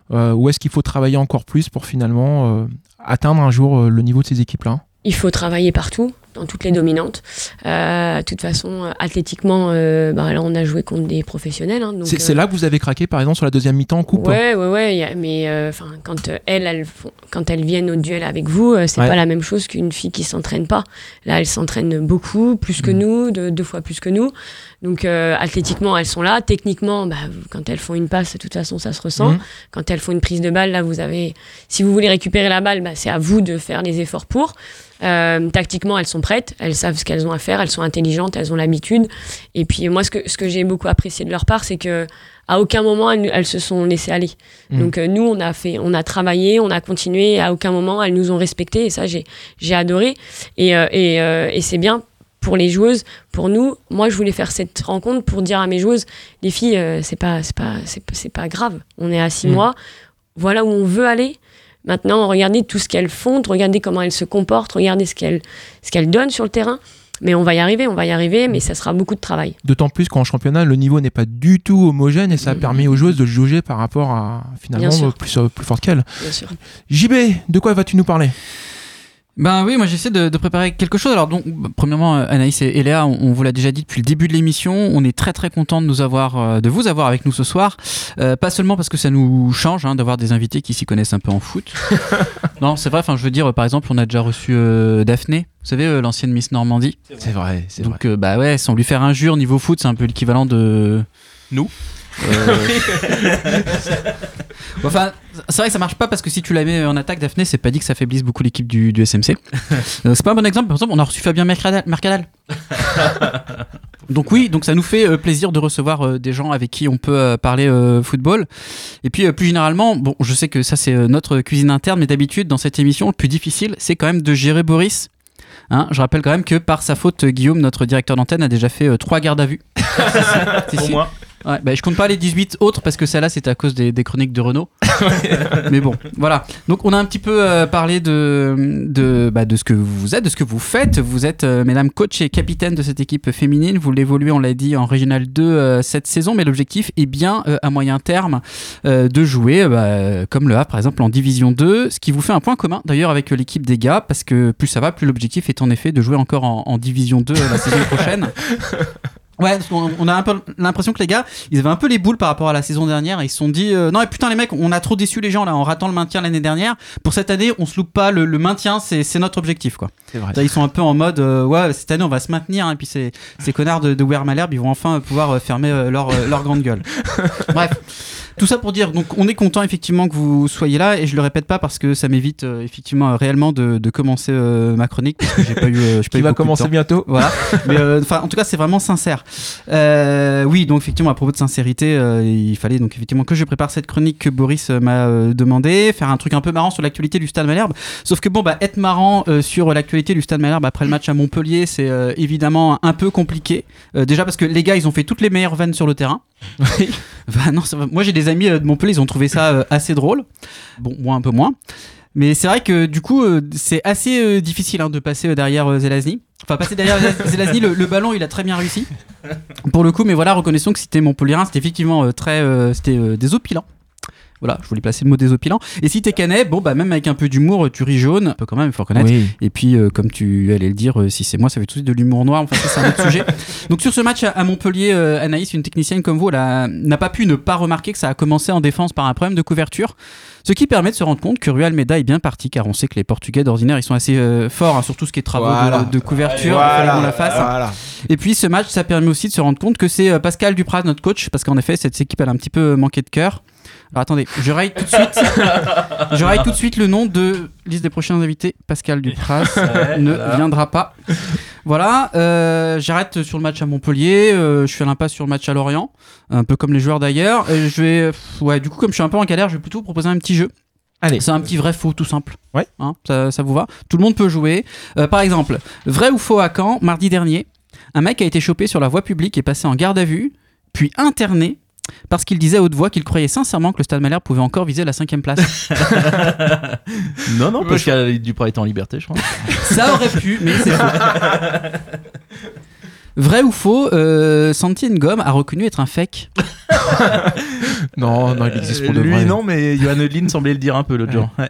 Où est-ce qu'il faut travailler encore plus pour finalement atteindre un jour le niveau de ces équipes-là? Il faut travailler partout, dans toutes les dominantes. Euh, de toute façon, euh, athlétiquement, euh, bah, là, on a joué contre des professionnels. hein, C'est euh, là que vous avez craqué, par exemple, sur la deuxième mi-temps en coupe Ouais, ouais, ouais. a- mais enfin, quand elles, elles font- quand elles viennent au duel avec vous, c'est Ouais. pas la même chose qu'une fille qui s'entraîne pas. Là, elles s'entraînent beaucoup, plus que Mm. nous, de- deux fois plus que nous. Donc, euh, athlétiquement, elles sont là. Techniquement, bah, quand elles font une passe, de toute façon, ça se ressent. Mhm. Quand elles font une prise de balle, là, vous avez. Si vous voulez récupérer la balle, bah, c'est à vous de faire les efforts pour. Euh, tactiquement, elles sont prêtes, elles savent ce qu'elles ont à faire, elles sont intelligentes, elles ont l'habitude. Et puis moi, ce que, ce que j'ai beaucoup apprécié de leur part, c'est que à aucun moment elles, elles se sont laissées aller. Mhm. Donc euh, nous, on a fait, on a travaillé, on a continué. À aucun moment elles nous ont respecté et ça, j'ai, j'ai adoré. Et, euh, et, euh, et c'est bien pour les joueuses, pour nous. Moi, je voulais faire cette rencontre pour dire à mes joueuses, les filles, euh, c'est pas, c'est pas, c'est, pas grave. On est à six Mhm. mois, voilà où on veut aller. Maintenant, regardez tout ce qu'elles font, regardez comment elles se comportent, regardez ce qu'elles, ce qu'elles donnent sur le terrain. Mais on va y arriver, on va y arriver, mais ça sera beaucoup de travail. D'autant plus qu'en championnat, le niveau n'est pas du tout homogène et ça Mhm. permet aux joueuses de se jauger par rapport à finalement plus, euh, plus forte qu'elles. Bien sûr. JB, de quoi vas-tu nous parler? Ben oui, moi j'essaie de, de préparer quelque chose. Alors donc, premièrement, euh, Anaïs et, Léa, on, on vous l'a déjà dit depuis le début de l'émission, on est très très content de nous avoir, euh, de vous avoir avec nous ce soir. Euh, pas seulement parce que ça nous change hein, d'avoir des invités qui s'y connaissent un peu en foot. non, c'est vrai. Enfin, je veux dire, par exemple, on a déjà reçu euh, Daphné, vous savez, euh, l'ancienne Miss Normandie. C'est vrai, c'est vrai. Donc bah ouais, sans lui faire injure niveau foot, c'est un peu l'équivalent de Nous Euh, Enfin, c'est vrai que ça marche pas parce que si tu la mets en attaque, Daphné, c'est pas dit que ça faiblisse beaucoup l'équipe du, du SMC. Euh, c'est pas un bon exemple. Par exemple, on a reçu Fabien Mercadal. Mercadal. donc oui, donc ça nous fait euh, plaisir de recevoir euh, des gens avec qui on peut euh, parler euh, football. Et puis euh, plus généralement, bon, je sais que ça c'est euh, notre cuisine interne, mais d'habitude dans cette émission, le plus difficile, c'est quand même de gérer Boris. Hein, je rappelle quand même que par sa faute, Guillaume, notre directeur d'antenne, a déjà fait euh, trois gardes à vue. Si, Au si. moins. Ouais, bah, je compte pas les 18 autres parce que celle-là c'était à cause des, des chroniques de Renault. Mais bon, voilà. Donc on a un petit peu euh, parlé de, de, bah, de ce que vous êtes, de ce que vous faites. Vous êtes, euh, mesdames, coach et capitaine de cette équipe féminine. Vous l'évoluez, on l'a dit, en Régional 2 euh, cette saison. Mais l'objectif est bien, à moyen terme, de jouer, bah, comme le A par exemple, en Division 2. Ce qui vous fait un point commun d'ailleurs avec l'équipe des gars. Parce que plus ça va, plus l'objectif est en effet de jouer encore en, en Division 2 euh, la saison prochaine. Ouais, on a un peu l'impression que les gars, ils avaient un peu les boules par rapport à la saison dernière ils se sont dit euh, non mais putain les mecs, on a trop déçu les gens là en ratant le maintien l'année dernière. Pour cette année, on se loupe pas le, le maintien, c'est notre objectif quoi. Vrai. Ils sont un peu en mode euh, ouais cette année on va se maintenir hein, et puis ces, ces connards de, de Wear Malherbe ils vont enfin pouvoir euh, fermer euh, leur, leur grande gueule. Bref. Tout ça pour dire, donc on est content effectivement que vous soyez là et je le répète pas parce que ça m'évite euh, effectivement euh, réellement de, de commencer euh, ma chronique parce que j'ai pas eu, pas Qui eu va commencer bientôt. Voilà. Mais enfin, en tout cas, c'est vraiment sincère. Oui, donc effectivement, à propos de sincérité, il fallait donc effectivement que je prépare cette chronique que Boris m'a demandé, faire un truc un peu marrant sur l'actualité du Stade Malherbe. Sauf que bon, bah, être marrant sur l'actualité du Stade Malherbe après le match à Montpellier, c'est euh, évidemment un peu compliqué. Euh, déjà parce que les gars, ils ont fait toutes les meilleures vannes sur le terrain. Bah, non, ça va. moi j'ai des amis euh, de Montpellier, ils ont trouvé ça assez drôle. Bon, moi un peu moins. Mais c'est vrai que du coup, c'est assez difficile hein, de passer derrière Zelazny. Enfin, passer derrière Zelaz- Zelazny, le, le ballon, il a très bien réussi. Pour le coup, mais voilà, reconnaissons que c'était Montpellierin, c'était effectivement très. c'était désopilant. Voilà, je voulais placer le mot désopilant. Et si t'es canet, bon, bah, même avec un peu d'humour, tu ris jaune, un peu quand même, il faut reconnaître. Oui. Et puis, euh, comme tu allais le dire, euh, si c'est moi, ça fait tout de suite de l'humour noir. Enfin, ça, c'est un autre sujet. Donc, sur ce match à, Montpellier, euh, Anaïs, une technicienne comme vous, n'a pas pu ne pas remarquer que ça a commencé en défense par un problème de couverture. Ce qui permet de se rendre compte que Rui Almeida est bien parti, car on sait que les Portugais d'ordinaire, ils sont assez euh, forts, hein, sur tout ce qui est travaux Voilà. de, de couverture. Voilà. qu'on la fasse. Voilà. Et puis ce match, ça permet aussi de se rendre compte que c'est Pascal Dupraz, notre coach, parce qu'en effet, cette équipe, elle a un petit peu manqué de cœur. Alors attendez, je raille tout de suite. je raille tout de suite le nom de liste des prochains invités. Pascal Dupraz ne viendra pas. Voilà, euh, j'arrête sur le match à Montpellier. euh, je fais l'impasse sur le match à Lorient, un peu comme les joueurs d'ailleurs. Et je vais, pff, ouais, du coup, comme je suis un peu en galère, je vais plutôt vous proposer un petit jeu. Allez. C'est un petit vrai faux tout simple. Ouais. Hein, ça, ça vous va Tout le monde peut jouer. Euh, par exemple, vrai ou faux à Caen, mardi dernier, un mec a été chopé sur la voie publique et passé en garde à vue, puis interné parce qu'il disait à haute voix qu'il croyait sincèrement que le Stade Malherbe pouvait encore viser la cinquième place. Non, non, Pascal Duprat est en liberté, je crois. Ça aurait pu, mais c'est faux. Vrai ou faux, euh, Santi Ngom a reconnu être un fake. Non, non, il existe pour de Lui, vrai. non, mais Johan Odlin semblait le dire un peu l'autre jour. Ouais.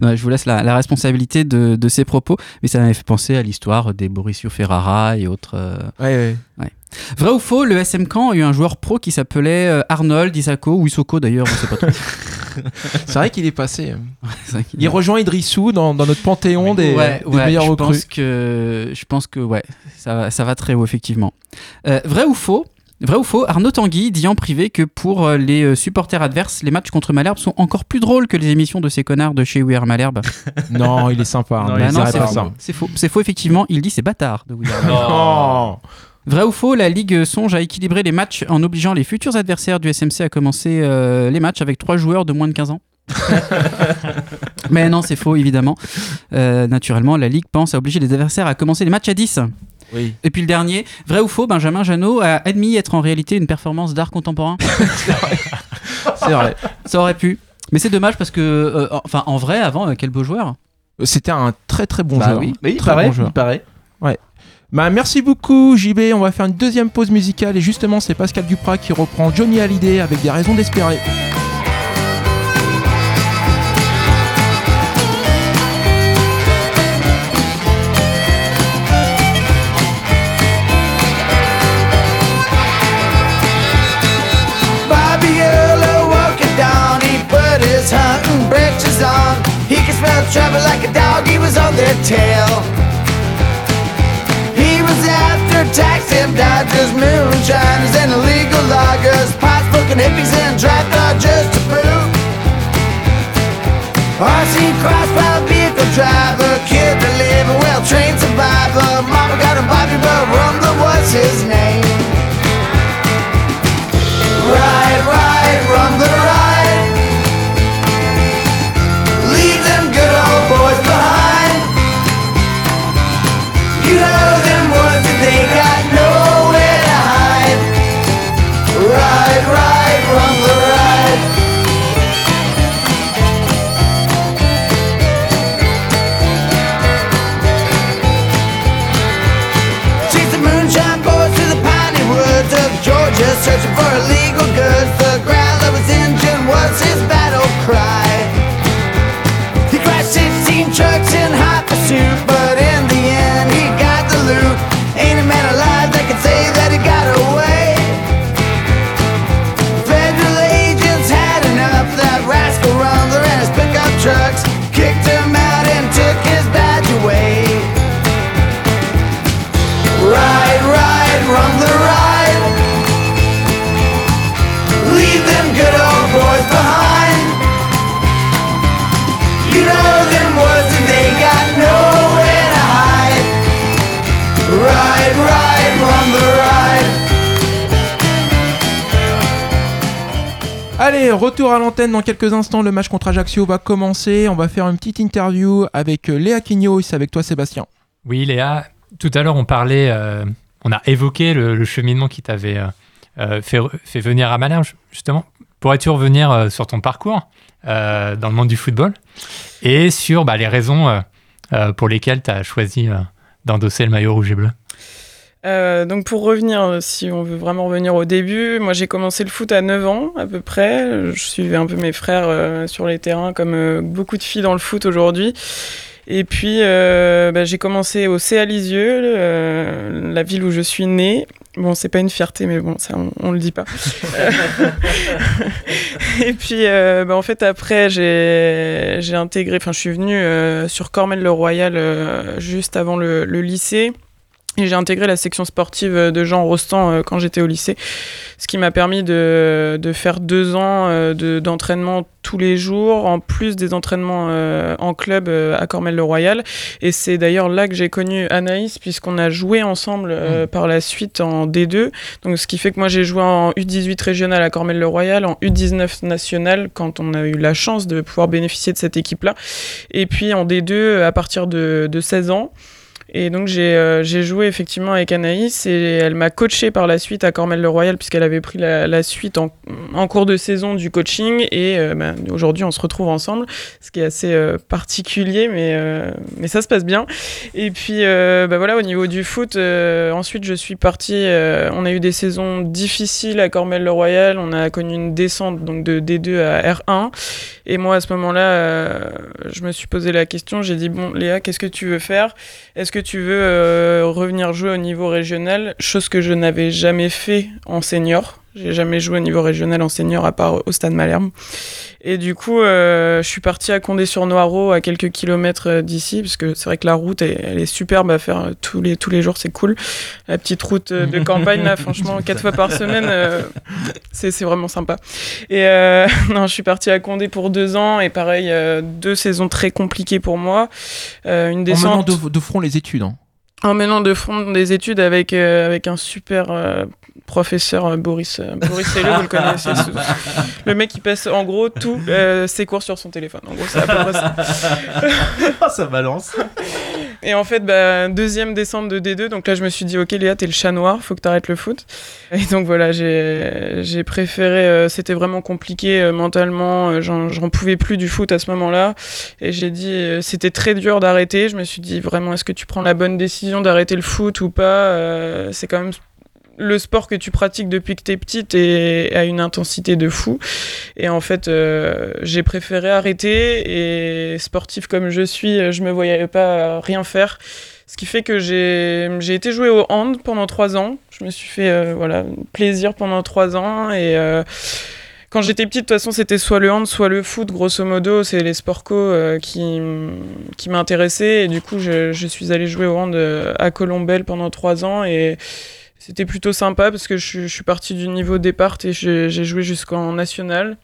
Ouais, je vous laisse la, la responsabilité de, de ses propos, mais ça m'avait fait penser à l'histoire des Mauricio Ferrara et autres. euh, Ouais, ouais. Vrai ou faux, le SM Caen a eu un joueur pro qui s'appelait euh, Arnold, Isako ou Isoko d'ailleurs, on sait pas trop. C'est vrai qu'il est passé. Il rejoint Idrissou dans, dans notre panthéon des, ouais, des ouais, meilleurs je recrues. pense que je pense que ouais, ça va, ça va très haut effectivement. Euh, vrai ou faux Vrai ou faux Arnaud Tanguy dit en privé que pour euh, les supporters adverses, les matchs contre Malherbe sont encore plus drôles que les émissions de ces connards de chez We Are Malherbe. Non, il est sympa. Non, hein, Bah non, c'est pas faux. ça. C'est faux. C'est faux effectivement. Il dit c'est bâtard de We Are Malherbe. Oh. Vrai ou faux, la Ligue songe à équilibrer les matchs en obligeant les futurs adversaires du SMC à commencer euh, les matchs avec trois joueurs de moins de 15 ans? Mais non, c'est faux, évidemment. Euh, naturellement, la Ligue pense à obliger les adversaires à commencer les matchs à 10. Oui. Et puis le dernier, vrai ou faux, Benjamin Janot a admis être en réalité une performance d'art contemporain? C'est vrai. Ça aurait pu. Mais c'est dommage parce que, euh, enfin, en vrai, avant, quel beau joueur C'était un très très bon Bah joueur. oui. Mais il Très paraît, bon joueur. il paraît. Bah, merci beaucoup JB, on va faire une deuxième pause musicale. Et justement c'est Pascal Duprat qui reprend Johnny Hallyday avec des raisons d'espérer. tax him Dodgers, moonshiners, and illegal loggers, pot smoking hippies, and draft dodgers to boot. RC crossfire vehicle driver, kid believer, well trained survivor. Mama got a Bobby, but Rumble was his name. Retour à l'antenne dans quelques instants. Le match contre Ajaccio va commencer. On va faire une petite interview avec euh, Léa Quigno. C'est avec toi, Sébastien. Oui, Léa, tout à l'heure, on parlait, euh, on a évoqué le, cheminement qui t'avait euh, fait, venir à Malherbe, justement. Pourrais-tu revenir sur ton parcours dans le monde du football et sur bah, les raisons pour lesquelles tu as choisi d'endosser le maillot rouge et bleu? Euh, donc pour revenir, si on veut vraiment revenir au début, moi j'ai commencé le foot à 9 ans à peu près. Je suivais un peu mes frères euh, sur les terrains comme euh, beaucoup de filles dans le foot aujourd'hui. Et puis bah, j'ai commencé au CA Lisieux, euh, la ville où je suis née. Bon, c'est pas une fierté, mais bon, ça on, le dit pas. Et puis, bah, en fait, après, j'ai intégré, enfin, je suis venue sur Cormel-le-Royal juste avant le lycée. Et j'ai intégré la section sportive de Jean Rostand euh, quand j'étais au lycée, ce qui m'a permis de, de faire deux ans euh, de- d'entraînement tous les jours, en plus des entraînements euh, en club euh, à Cormel-le-Royal. Et c'est d'ailleurs là que j'ai connu Anaïs, puisqu'on a joué ensemble euh, par la suite en D2. Donc, ce qui fait que moi j'ai joué en U18 régional à Cormel-le-Royal, en U19 national, quand on a eu la chance de pouvoir bénéficier de cette équipe-là. Et puis en D2 à partir de, de 16 ans. Et donc j'ai euh, joué effectivement avec Anaïs et elle m'a coaché par la suite à Cormel-le-Royal puisqu'elle avait pris la, la suite en, en cours de saison du coaching. Et euh, ben, aujourd'hui on se retrouve ensemble, ce qui est assez euh, particulier mais, euh, mais ça se passe bien. Et puis bah voilà au niveau du foot, ensuite je suis partie, on a eu des saisons difficiles à Cormel-le-Royal, on a connu une descente donc de D2 à R1 et moi à ce moment-là je me suis posé la question, j'ai dit bon Léa qu'est-ce que tu veux faire? Est-ce que tu veux euh, revenir jouer au niveau régional, chose que je n'avais jamais fait en senior. J'ai jamais joué au niveau régional en senior à part au Stade Malherbe. Et du coup, euh, je suis partie à Condé-sur-Noireau, à quelques kilomètres euh, d'ici, parce que c'est vrai que la route, elle, elle est superbe à faire euh, tous les, tous les jours, c'est cool. La petite route euh, de campagne, là, franchement, quatre fois par semaine, euh, c'est c'est vraiment sympa. Et euh, non, je suis partie à Condé pour deux ans, et pareil, deux saisons très compliquées pour moi. Euh, une En menant descente... de, de front les études. hein. En menant de front des études avec, euh, avec un super euh, professeur euh, Boris. euh, Boris Selleux, vous le connaissez. Le mec qui passe en gros tous euh, ses cours sur son téléphone. En gros, c'est à peu près ça. Ah, ça balance. Et en fait, bah, deuxième descente de D2, donc là je me suis dit, ok Léa, t'es le chat noir, faut que t'arrêtes le foot. Et donc voilà, j'ai préféré, euh, c'était vraiment compliqué euh, mentalement, euh, j'en pouvais plus du foot à ce moment-là. Et j'ai dit, c'était très dur d'arrêter. Je me suis dit, vraiment, est-ce que tu prends la bonne décision d'arrêter le foot ou pas C'est quand même le sport que tu pratiques depuis que t'es petite et à une intensité de fou. Et en fait, euh, j'ai préféré arrêter. Et sportif comme je suis, je me voyais pas rien faire. Ce qui fait que j'ai été jouer au hand pendant trois ans. Je me suis fait euh, voilà plaisir pendant trois ans et euh, quand j'étais petite, de toute façon, c'était soit le hand, soit le foot, grosso modo. C'est les sports co qui, qui m'intéressaient. Et du coup, je, je suis allée jouer au hand à Colombelle pendant trois ans. Et c'était plutôt sympa parce que je, suis- partie du niveau départ et j'ai joué jusqu'en national.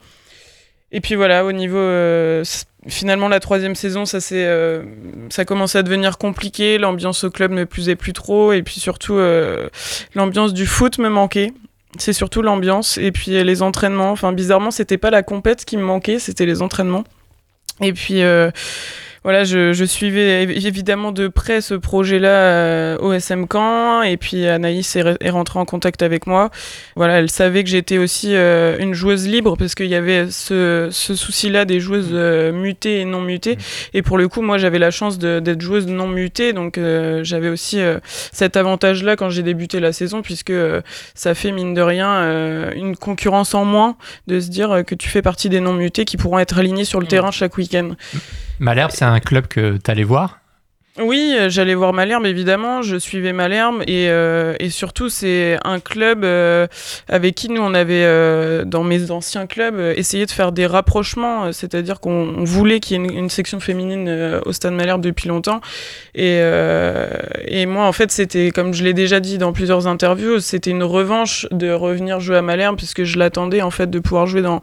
Et puis voilà, au niveau. euh, finalement, la troisième saison, ça, euh, ça commençait à devenir compliqué. L'ambiance au club ne plaisait plus trop. Et puis surtout, euh, l'ambiance du foot me manquait. C'est surtout l'ambiance. Et puis les entraînements. Enfin, bizarrement, c'était pas la compète qui me manquait, c'était les entraînements. Et puis. Voilà, je, je suivais évi- évidemment de près ce projet-là euh, au SM Caen, et puis Anaïs est, re- est rentrée en contact avec moi. Voilà, elle savait que j'étais aussi euh, une joueuse libre, parce qu'il y avait ce, ce souci-là des joueuses euh, mutées et non mutées. Et pour le coup, moi, j'avais la chance d'être joueuse non mutée, donc euh, j'avais aussi euh, cet avantage-là quand j'ai débuté la saison, puisque euh, ça fait, mine de rien, euh, une concurrence en moins de se dire que tu fais partie des non mutés qui pourront être alignés sur le terrain chaque week-end. Malherbe, c'est un club que tu allais voir? Oui, euh, j'allais voir Malherbe évidemment, je suivais Malherbe et, euh, surtout c'est un club euh, avec qui nous on avait dans mes anciens clubs essayé de faire des rapprochements, c'est-à-dire qu'on on voulait qu'il y ait une, section féminine au Stade Malherbe depuis longtemps. Et, et moi en fait c'était comme je l'ai déjà dit dans plusieurs interviews, c'était une revanche de revenir jouer à Malherbe puisque je l'attendais en fait de pouvoir jouer dans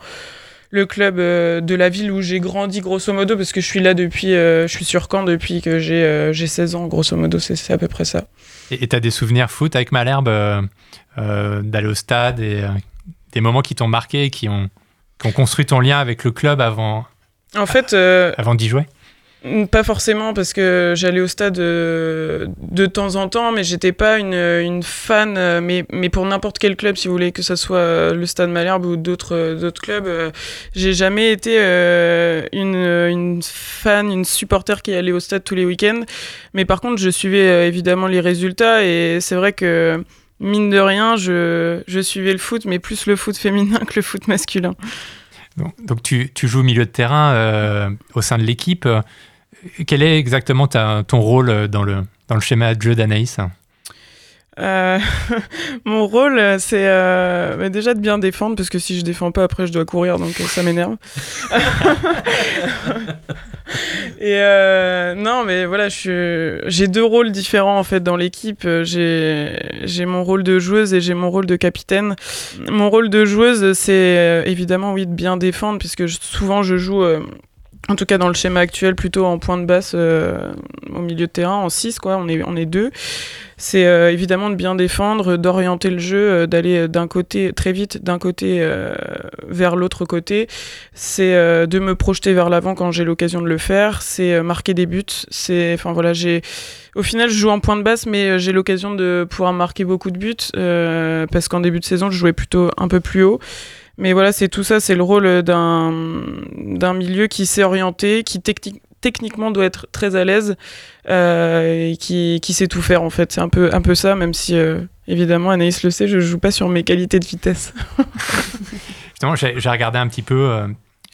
le club euh, de la ville où j'ai grandi grosso modo parce que je suis là depuis euh, je suis sur Caen depuis que j'ai euh, j'ai 16 ans grosso modo c'est à peu près ça. Et tu as des souvenirs foot avec Malherbe, euh, euh, d'aller au stade et euh, des moments qui t'ont marqué et qui ont qui ont construit ton lien avec le club avant, En fait, euh, avant d'y jouer? Pas forcément parce que j'allais au stade euh, de temps en temps, mais j'étais pas une, fan. euh, Mais, pour n'importe quel club, si vous voulez, que ce soit euh, le Stade Malherbe ou d'autres clubs, j'ai jamais été une, fan, une supporter qui allait au stade tous les week-ends. Mais par contre, je suivais évidemment les résultats et c'est vrai que mine de rien, je suivais le foot, mais plus le foot féminin que le foot masculin. Donc, tu, joues milieu de terrain euh, au sein de l'équipe. Euh, Quel est exactement ton rôle euh, dans le, dans le schéma de jeu d'Anaïs? Euh, mon rôle, c'est euh, déjà de bien défendre, parce que si je défends pas, après je dois courir, donc euh, ça m'énerve. Et euh, non, mais voilà, je suis- j'ai deux rôles différents en fait dans l'équipe. J'ai mon rôle de joueuse et j'ai mon rôle de capitaine. Mon rôle de joueuse, c'est euh, évidemment oui de bien défendre, puisque souvent je joue. Euh, en tout cas, dans le schéma actuel, plutôt en point de basse euh, au milieu de terrain, en 6, quoi. On est, on est deux. C'est euh, évidemment de bien défendre, d'orienter le jeu, euh, d'aller d'un côté, très vite, d'un côté euh, vers l'autre côté. C'est euh, de me projeter vers l'avant quand j'ai l'occasion de le faire. C'est euh, marquer des buts. C'est, enfin voilà, j'ai. Au final, je joue en point de basse, mais euh, j'ai l'occasion de pouvoir marquer beaucoup de buts euh, parce qu'en début de saison, je jouais plutôt un peu plus haut. Mais voilà, c'est tout ça, c'est le rôle d'un d'un milieu qui sait orienter, qui techni- techniquement doit être très à l'aise euh, et qui, qui sait tout faire en fait. C'est un peu, un peu ça, même si euh, évidemment Anaïs le sait, je joue pas sur mes qualités de vitesse. Justement, j'ai regardé un petit peu euh,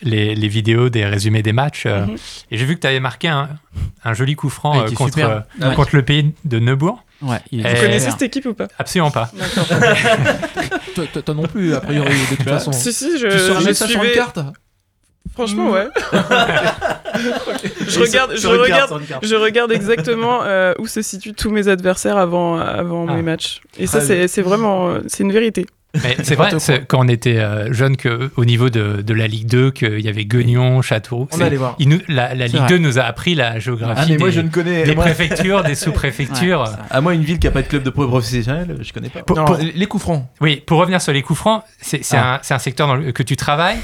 les, les vidéos des résumés des matchs euh, Mhm. et j'ai vu que tu avais marqué un, un joli coup franc Ouais, euh, contre, euh, Ouais. contre le pays de Neubourg. Ouais, il est Et- Vous connaissez cette équipe ou pas? Absolument pas. Toi, toi- toi non plus, a priori, de toute façon. Si, si, je, tu je ça sur une suivais- carte Franchement, ouais. je regarde, je regarde, je exactement euh, où se situent tous mes adversaires avant, avant Ah. mes matchs. Et ça, c'est c'est vraiment, c'est une vérité. Mais c'est vrai, c'est- quand on était euh, jeune, que, au niveau de, de la Ligue 2, qu'il y avait Guignon, Châteauroux. On allait voir. il nous- la Ligue vrai. 2 nous a appris la géographie Ah, mais moi, des, je ne connais- des moi- préfectures, des sous-préfectures. À moi, une ville qui a pas de club de pro professionnel, je connais pas. Pour- Non, pour- les coups francs. Oui, pour revenir sur les coups francs, c'est c'est Ah. un, c'est un secteur dans le- que tu travailles.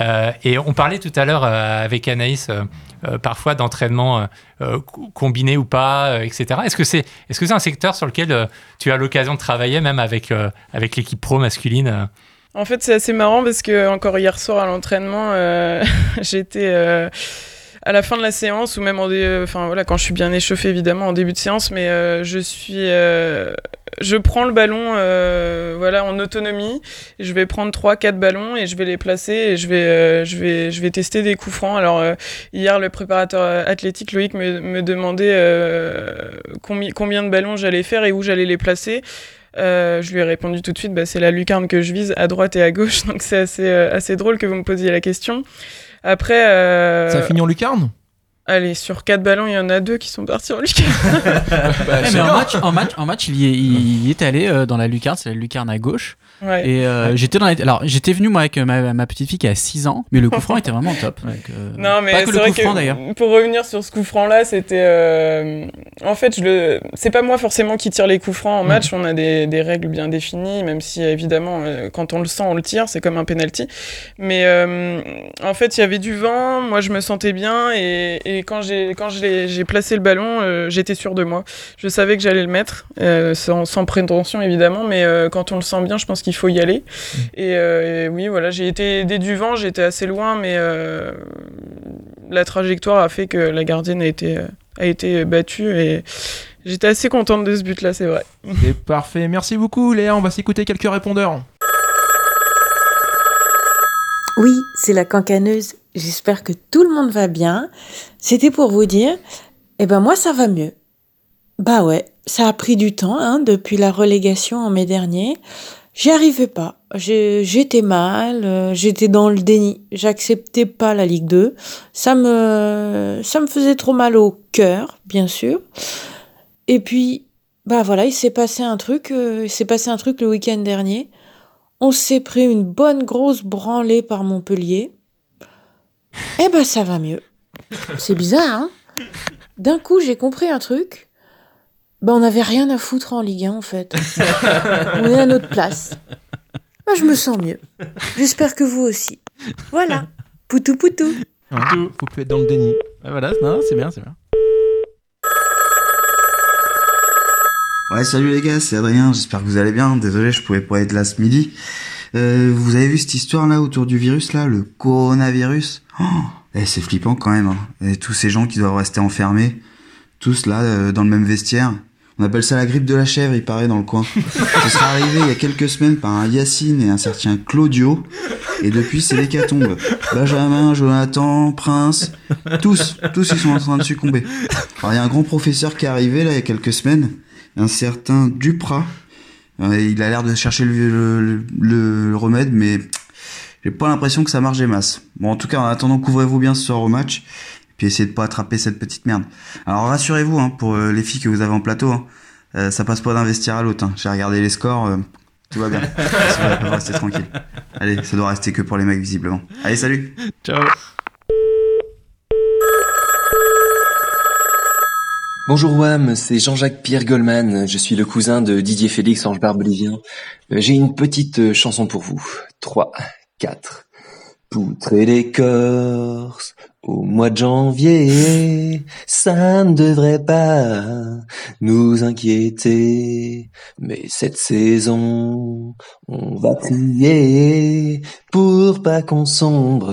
Euh, et on parlait tout à l'heure euh, avec Anaïs, euh, parfois d'entraînement co- combiné ou pas, etc. Est-ce que c'est est -ce un secteur sur lequel tu as l'occasion de travailler, même avec, avec l'équipe pro masculine En fait, c'est assez marrant parce que encore hier soir à l'entraînement, j'étais à la fin de la séance ou même en dé- euh, enfin voilà, quand je suis bien échauffée évidemment en début de séance, mais euh, je suis euh, je prends le ballon euh, voilà en autonomie, je vais prendre 3 4 ballons et je vais les placer et je vais euh, je vais je vais tester des coups francs. Alors euh, hier le préparateur athlétique Loïc me, me demandait euh, combi- combien de ballons j'allais faire et où j'allais les placer. Euh, je lui ai répondu tout de suite, bah, c'est la lucarne que je vise à droite et à gauche, donc c'est assez, euh, assez drôle que vous me posiez la question. Après, euh, Ça finit en lucarne allez, sur quatre ballons, il y en a deux qui sont partis en lucarne. Eh, mais en match, en match, en match, il y est, il y est allé euh, dans la lucarne, c'est la lucarne à gauche. Ouais. Et euh, j'étais dans alors j'étais venu moi avec euh, ma, ma petite fille qui a 6 ans, mais le coup franc était vraiment top. Donc, euh, Non, mais pas c'est que le vrai coup franc que d'ailleurs. pour revenir sur ce coup franc là, c'était euh, en fait, je le c'est pas moi forcément qui tire les coups francs en Mhm. match, on a des, des règles bien définies, même si évidemment euh, quand on le sent, on le tire, c'est comme un penalty. Mais euh, en fait, il y avait du vent, moi je me sentais bien et, et quand j'ai quand j'ai placé le ballon, euh, j'étais sûr de moi. Je savais que j'allais le mettre, euh, sans, sans prétention évidemment, mais euh, quand on le sent bien, je pense qu'il faut y aller. Et, euh, et oui, voilà, j'ai été aidé du vent, j'étais assez loin, mais euh, la trajectoire a fait que la gardienne a été, a été battue et j'étais assez contente de ce but-là, c'est vrai. C'est parfait. Merci beaucoup, Léa. On va s'écouter quelques répondeurs. Oui, c'est la cancaneuse. J'espère que tout le monde va bien. C'était pour vous dire, eh ben moi ça va mieux. Bah ouais, ça a pris du temps hein, depuis la relégation en mai dernier. J'y arrivais pas. J'étais mal, euh, j'étais dans le déni. J'acceptais pas la Ligue 2. Ça me, ça me faisait trop mal au cœur, bien sûr. Et puis, bah voilà, il s'est passé un truc. euh, il s'est passé un truc le week-end dernier. On s'est pris une bonne grosse branlée par Montpellier. Eh ben ça va mieux. C'est bizarre, hein? D'un coup, j'ai compris un truc. Ben on n'avait rien à foutre en Ligue 1 en fait. on est à notre place. Ben, je me sens mieux. J'espère que vous aussi. Voilà. Poutou poutou. Hein, faut plus être dans le déni. Ouais, voilà, non, c'est bien, c'est bien. Ouais, salut les gars, c'est Adrien, j'espère que vous allez bien. Désolé, je pouvais pas être là ce midi. Euh, vous avez vu cette histoire là autour du virus là, le coronavirus? Oh, eh, C'est flippant quand même. Hein. Et tous ces gens qui doivent rester enfermés, tous là euh, dans le même vestiaire. On appelle ça la grippe de la chèvre, il paraît, dans le coin. Ça serait arrivé il y a quelques semaines par un Yacine et un certain Claudio. Et depuis, c'est l'hécatombe. Benjamin, Jonathan, Prince, tous, tous ils sont en train de succomber. Alors, il y a un grand professeur qui est arrivé là il y a quelques semaines, un certain Duprat. Euh, Il a l'air de chercher le remède, mais j'ai pas l'impression que ça marche des masses. Bon, en tout cas, en attendant, couvrez-vous bien ce soir au match. Et puis essayez de pas attraper cette petite merde. Alors rassurez-vous, hein, pour euh, les filles que vous avez en plateau, hein, euh, ça passe pas d'un vestiaire à l'autre. hein. J'ai regardé les scores, euh, tout va bien. Rester tranquille. Allez, ça doit rester que pour les mecs visiblement. Allez, salut Ciao Bonjour Wam, c'est Jean-Jacques Pierre Goldman, je suis le cousin de Didier Félix Ange Bolivien. Euh, J'ai une petite chanson pour vous. 3, 4. Poutre et l'écorce, au mois de janvier, ça ne devrait pas nous inquiéter. Mais cette saison, on va prier pour pas qu'on sombre,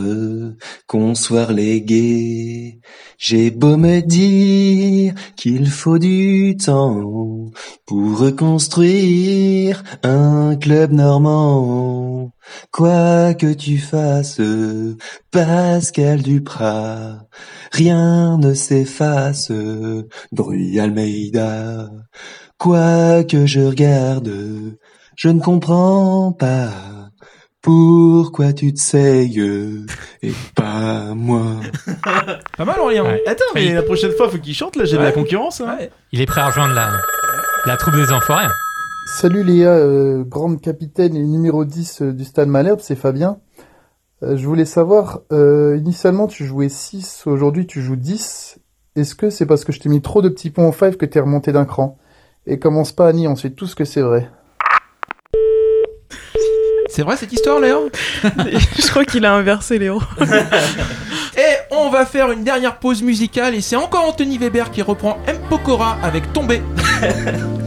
qu'on soit relégué. J'ai beau me dire qu'il faut du temps pour reconstruire un club normand. Quoi que tu fasses, Pascal Duprat, rien ne s'efface, Druy Almeida. Quoi que je regarde, je ne comprends pas pourquoi tu te sayes et pas moi. Pas mal, Aurélien. Attends, mais la prochaine fois, faut qu'il chante là, j'ai de la Ouais. concurrence. Hein. Il est prêt à rejoindre la, la troupe des enfoirés. Salut Léa, euh, grande capitaine et numéro 10 euh, du Stade Malherbe, c'est Fabien. Euh, je voulais savoir, euh, initialement tu jouais 6, aujourd'hui tu joues 10. Est-ce que c'est parce que je t'ai mis trop de petits points en 5 que t'es remonté d'un cran? Et commence pas Annie, on sait tous que c'est vrai? C'est vrai cette histoire, Léon Je crois qu'il a inversé rôles. Et on va faire une dernière pause musicale et c'est encore Anthony Weber qui reprend M. Pokora avec Tombé. Yeah.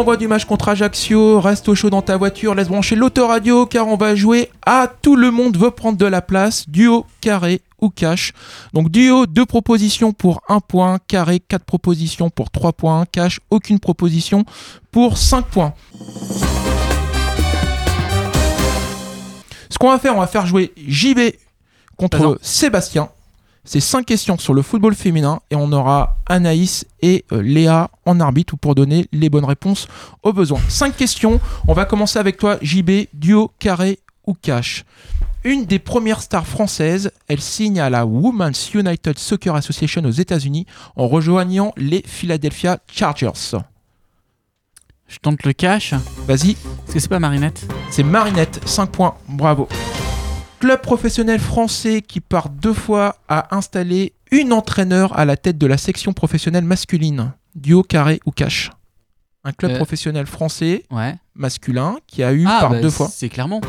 d'envoi du match contre Ajaccio. Reste au chaud dans ta voiture, laisse brancher l'autoradio car on va jouer à Tout le monde veut prendre de la place, duo carré ou cash. Donc duo, deux propositions pour un point, carré, quatre propositions pour trois points, cash, aucune proposition pour 5 points. Ce qu'on va faire, on va faire jouer JB contre Sébastien. C'est 5 questions sur le football féminin et on aura Anaïs et euh, Léa en arbitre pour donner les bonnes réponses aux besoins. 5 questions. On va commencer avec toi, JB, duo, carré ou cash. Une des premières stars françaises, elle signe à la Women's United Soccer Association aux États-Unis en rejoignant les Philadelphia Chargers. Je tente le cash. Vas-y. Est-ce que c'est pas Marinette C'est Marinette, 5 points, bravo. Club professionnel français qui par deux fois a installé une entraîneur à la tête de la section professionnelle masculine. Duo, carré ou cash. Un club Euh, professionnel français Ouais. masculin qui a eu Ah, par bah, deux fois. C'est clairement.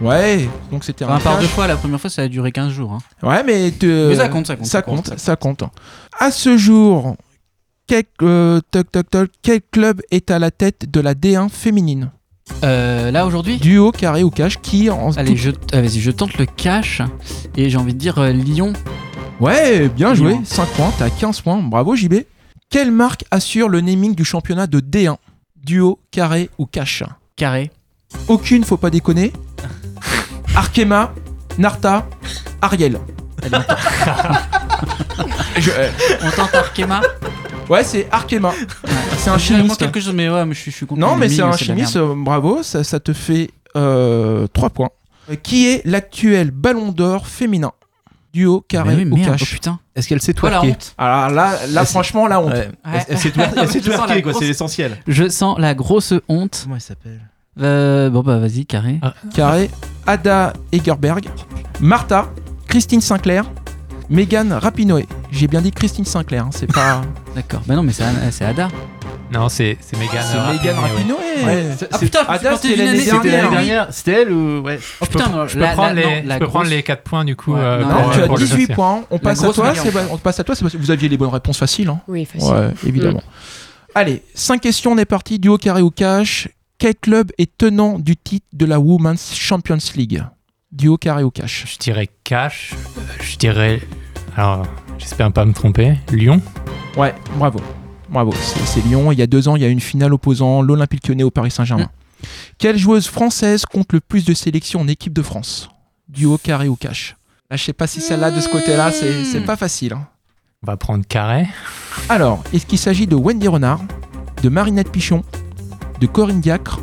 Ouais, donc c'était un par cash. deux fois, la première fois, ça a duré 15 jours. hein. Ouais, mais, te- Mais ça compte, ça compte, Ça ça compte, compte. ça compte. À ce jour, quel, euh, toc, toc, toc, quel club est à la tête de la D1 féminine? Euh, là, aujourd'hui Duo, carré ou cash Qui en Allez, je, ah, vas-y, je tente le cash. Et j'ai envie de dire euh, Lyon. Ouais, bien joué. Lyon. 5 points, t'as 15 points. Bravo, JB. Quelle marque assure le naming du championnat de D1 Duo, carré ou cash Carré. Aucune, faut pas déconner. Arkema, Narta, Ariel. Je- euh, On tente Arkema. Ouais, c'est Arkema. C'est un chimiste. quelque chose, mais ouais, mais je suis, je suis content. Non, mais c'est un chimiste, euh, bravo, ça, ça te fait 3 points. Euh, Qui est l'actuel ballon d'or féminin? Duo, carré Mais oui, ou cash? oh putain. Est-ce qu'elle sait Oh, la twerker honte. Alors là, là Ah, c'est- franchement, la honte. Ouais. Ouais. Elle la twerker, quoi, grosse- c'est l'essentiel. Je sens la grosse honte. Comment elle s'appelle? Euh, bon, bah, vas-y, carré. Carré, Ada Egerberg, Martha, Christine Sinclair, Megan Rapinoe. J'ai bien dit Christine Sinclair, hein, c'est pas. D'accord. Bah non, mais c'est Ada. Non, c'est c'est Megan. Megan Rapinoe, ouais. Ouais, c'est- Ah c'est- putain, je me suis Ada, c'était d'une l'année année. C'était l'année dernière. C'était elle ou ouais Oh putain, non, Je peux la- prendre la- non, les, la je peux prendre grosse- les 4 points du coup. Ouais, euh, non, pour- tu as pour le 18 dossier. points. On passe à grosse toi, Megan. On passe à toi, Sébastien. Vous aviez les bonnes réponses faciles. Hein. Oui, facile. Ouais, évidemment. Allez, 5 questions, on est parti. Duo, carré ou cash. Quel club est tenant du titre de la Women's Champions League? Duo, carré ou cash Je dirais cash. Je dirais. Alors, j'espère pas me tromper. Lyon. Ouais, bravo. Bravo. C'est Lyon. Il y a deux ans, il y a une finale opposant l'Olympique lyonnais au Paris Saint-Germain. Quelle joueuse française compte le plus de sélections en équipe de France? Duo, carré ou cash Là, je sais pas si celle-là, de ce côté-là, c'est c'est pas facile. hein. On va prendre carré. Alors, est-ce qu'il s'agit de Wendy Renard, de Marinette Pichon, de Corinne Diacre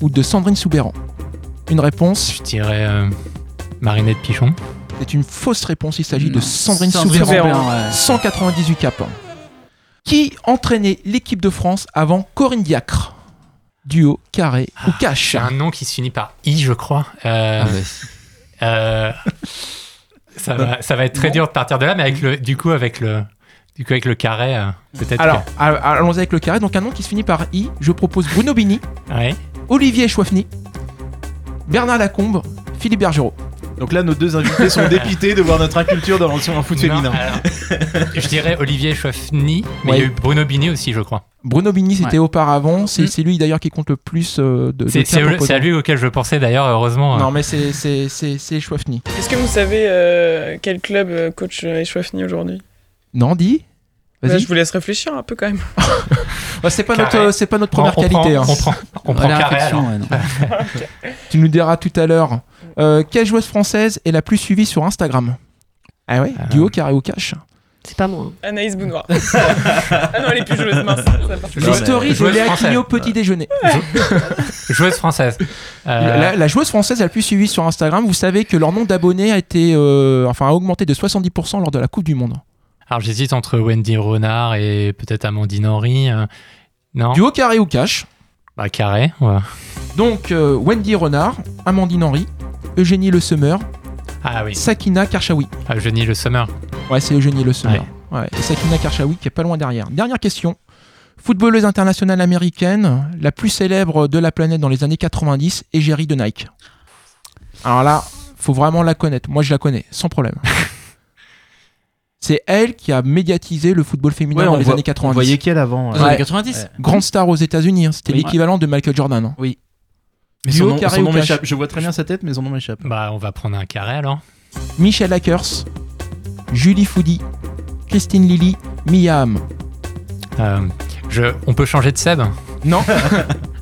ou de Sandrine Soubéran Une réponse Je dirais euh, Marinette Pichon. C'est une fausse réponse. Il s'agit de Non, Sandrine, Sandrine Soubéran. Soubéran, ouais. 198 caps. Qui entraînait l'équipe de France avant Corinne Diacre? Duo, carré ou cash? un nom qui se finit par I, je crois. Euh, Ah, euh, ça, va, ça va être très dur de partir de là, mais avec le, du coup, avec le, du coup, avec le carré, euh, peut-être. Alors, allons-y avec le carré. Donc un nom qui se finit par I. Je propose Bruno Bini, Ouais. Olivier Chouafny, Bernard Lacombe, Philippe Bergerot. Donc là, nos deux invités sont dépités de voir notre inculture dans l'ancien foot Non, féminin. alors, je dirais Olivier Chouafny, mais Ouais. il y a eu Bruno Bini aussi, je crois. Bruno Bini, c'était Ouais. auparavant. C'est Mm. c'est lui d'ailleurs qui compte le plus euh, de. de C'est à lui auquel je pensais d'ailleurs, heureusement. euh. Non, mais c'est c'est c'est c'est Chouafny. Est-ce que vous savez euh, quel club euh, coach Echouafny aujourd'hui? Non, dis. Bah. Je vous laisse réfléchir un peu quand même. Ouais, c'est pas Carré. notre c'est pas notre première on, on qualité. Prend, hein. on prend, on prend la carré. réflexion, alors. ouais, non. Tu nous diras tout à l'heure. Euh, quelle joueuse française est la plus suivie sur Instagram Ah ouais, Euh. duo, carré ou cash C'est pas moi. hein. Anaïs Bounoir. ah non, elle est plus joueuse, mince. Les stories de Léa petit déjeuner. Joueuse française. Euh, La, la joueuse française la plus suivie sur Instagram, vous savez que leur nombre d'abonnés a été euh, enfin a augmenté de 70% lors de la Coupe du Monde. Alors j'hésite entre Wendy Renard et peut-être Amandine Henry. euh, Non Duo, carré ou cash Bah carré, voilà. Donc euh, Wendy Renard, Amandine Henry, Eugénie Le Semeur, Ah oui, Sakina Karchaoui. ah, Jenny Le Summer. Ouais, c'est Eugénie Le. Ouais. Et Sakina Karchaoui qui est pas loin derrière. Dernière question. Footballeuse internationale américaine, la plus célèbre de la planète dans les années 90, égérie de Nike. Alors là, faut vraiment la connaître. Moi, je la connais, sans problème. C'est elle qui a médiatisé le football féminin Ouais, dans on les voit- années On 90. voyait qu'elle avant. Dans euh. les Ouais. années 90 Grande star aux États-Unis. hein. C'était Oui. l'équivalent de Michael Jordan. hein. Oui. Mais Duo, son nom, carré son ou nom cash m'échappe. Je vois très bien sa tête, mais son nom m'échappe. Bah on va prendre un carré alors. Michel Akers, Julie Foudi, Christine Lilly, Mia Hamm. Euh, je, on peut changer de Seb? Non.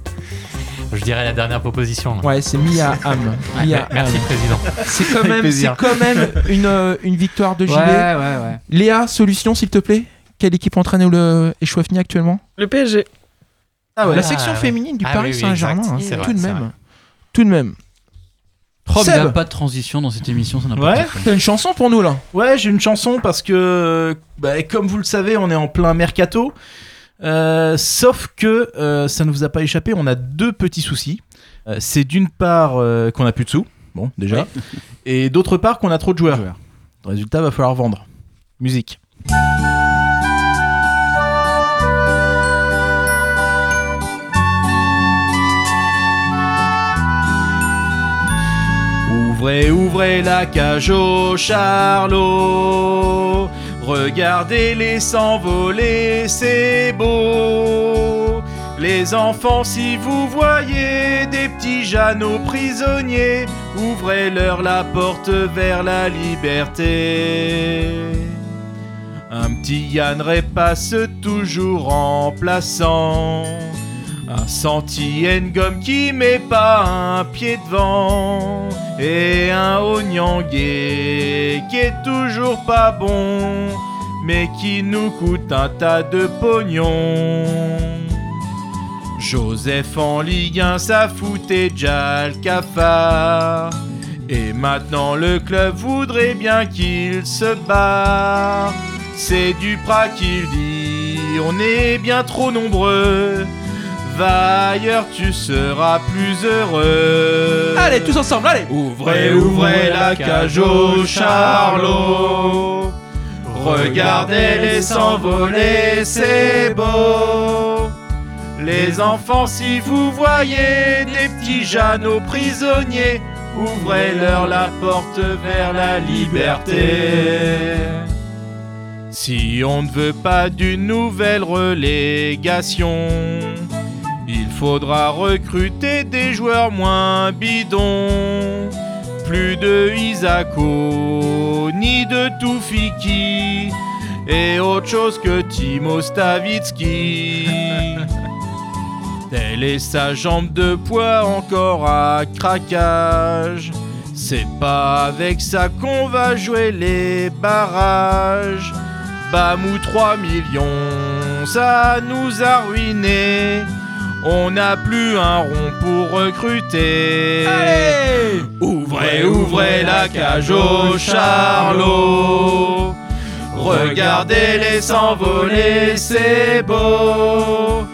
Je dirais la dernière proposition. là. Ouais, c'est Mia. Ouais, Mia merci, président. C'est quand même, c'est plaisir. quand même une, euh, une victoire de Gilet. Ouais, ouais, ouais. Léa, solution s'il te plaît. Quelle équipe entraîne le Echouafni actuellement? Le PSG. Ah ouais. La section Ah ouais. féminine du Ah Paris oui, oui, Saint-Germain, hein, tout de même. Tout de même. Oh, il n'y a pas de transition dans cette émission, ça n'a pas Ouais. t'as une chanson pour nous là? Ouais, j'ai une chanson parce que, bah, comme vous le savez, on est en plein mercato. Euh, sauf que euh, ça ne vous a pas échappé, on a deux petits soucis. Euh, c'est d'une part qu'on a plus de sous, bon déjà, et d'autre part qu'on a trop de joueurs. Résultat, va falloir vendre. Musique. Ouvrez, ouvrez la cage au charlot. Regardez-les s'envoler, c'est beau. Les enfants, si vous voyez des petits Jeannots prisonniers, ouvrez-leur la porte vers la liberté. Un petit Yann passe toujours en plaçant un senti gomme qui met pas un pied devant et un ognangué qui est toujours pas bon mais qui nous coûte un tas de pognon. Joseph en Ligue 1, ça foutait déjà le. Et maintenant le club voudrait bien qu'il se barre. C'est Duprat qui le dit, on est bien trop nombreux. Va ailleurs, tu seras plus heureux. Allez, tous ensemble, allez Ouvrez, ouvrez la cage au charlot. Regardez-les s'envoler, c'est beau. Les enfants, si vous voyez des petits Jeannots prisonniers, ouvrez-leur la porte vers la liberté. Si on ne veut pas d'une nouvelle relégation, il faudra recruter des joueurs moins bidons. Plus de Isako, ni de Toufiki, et autre chose que Timo Stavitsky. Telle est sa jambe de poids encore à craquage. C'est pas avec ça qu'on va jouer les barrages. Bamou 3 millions, ça nous a ruinés. On n'a plus un rond pour recruter. ouvrez, ouvrez la cage au charlot. Regardez-les s'envoler, c'est beau.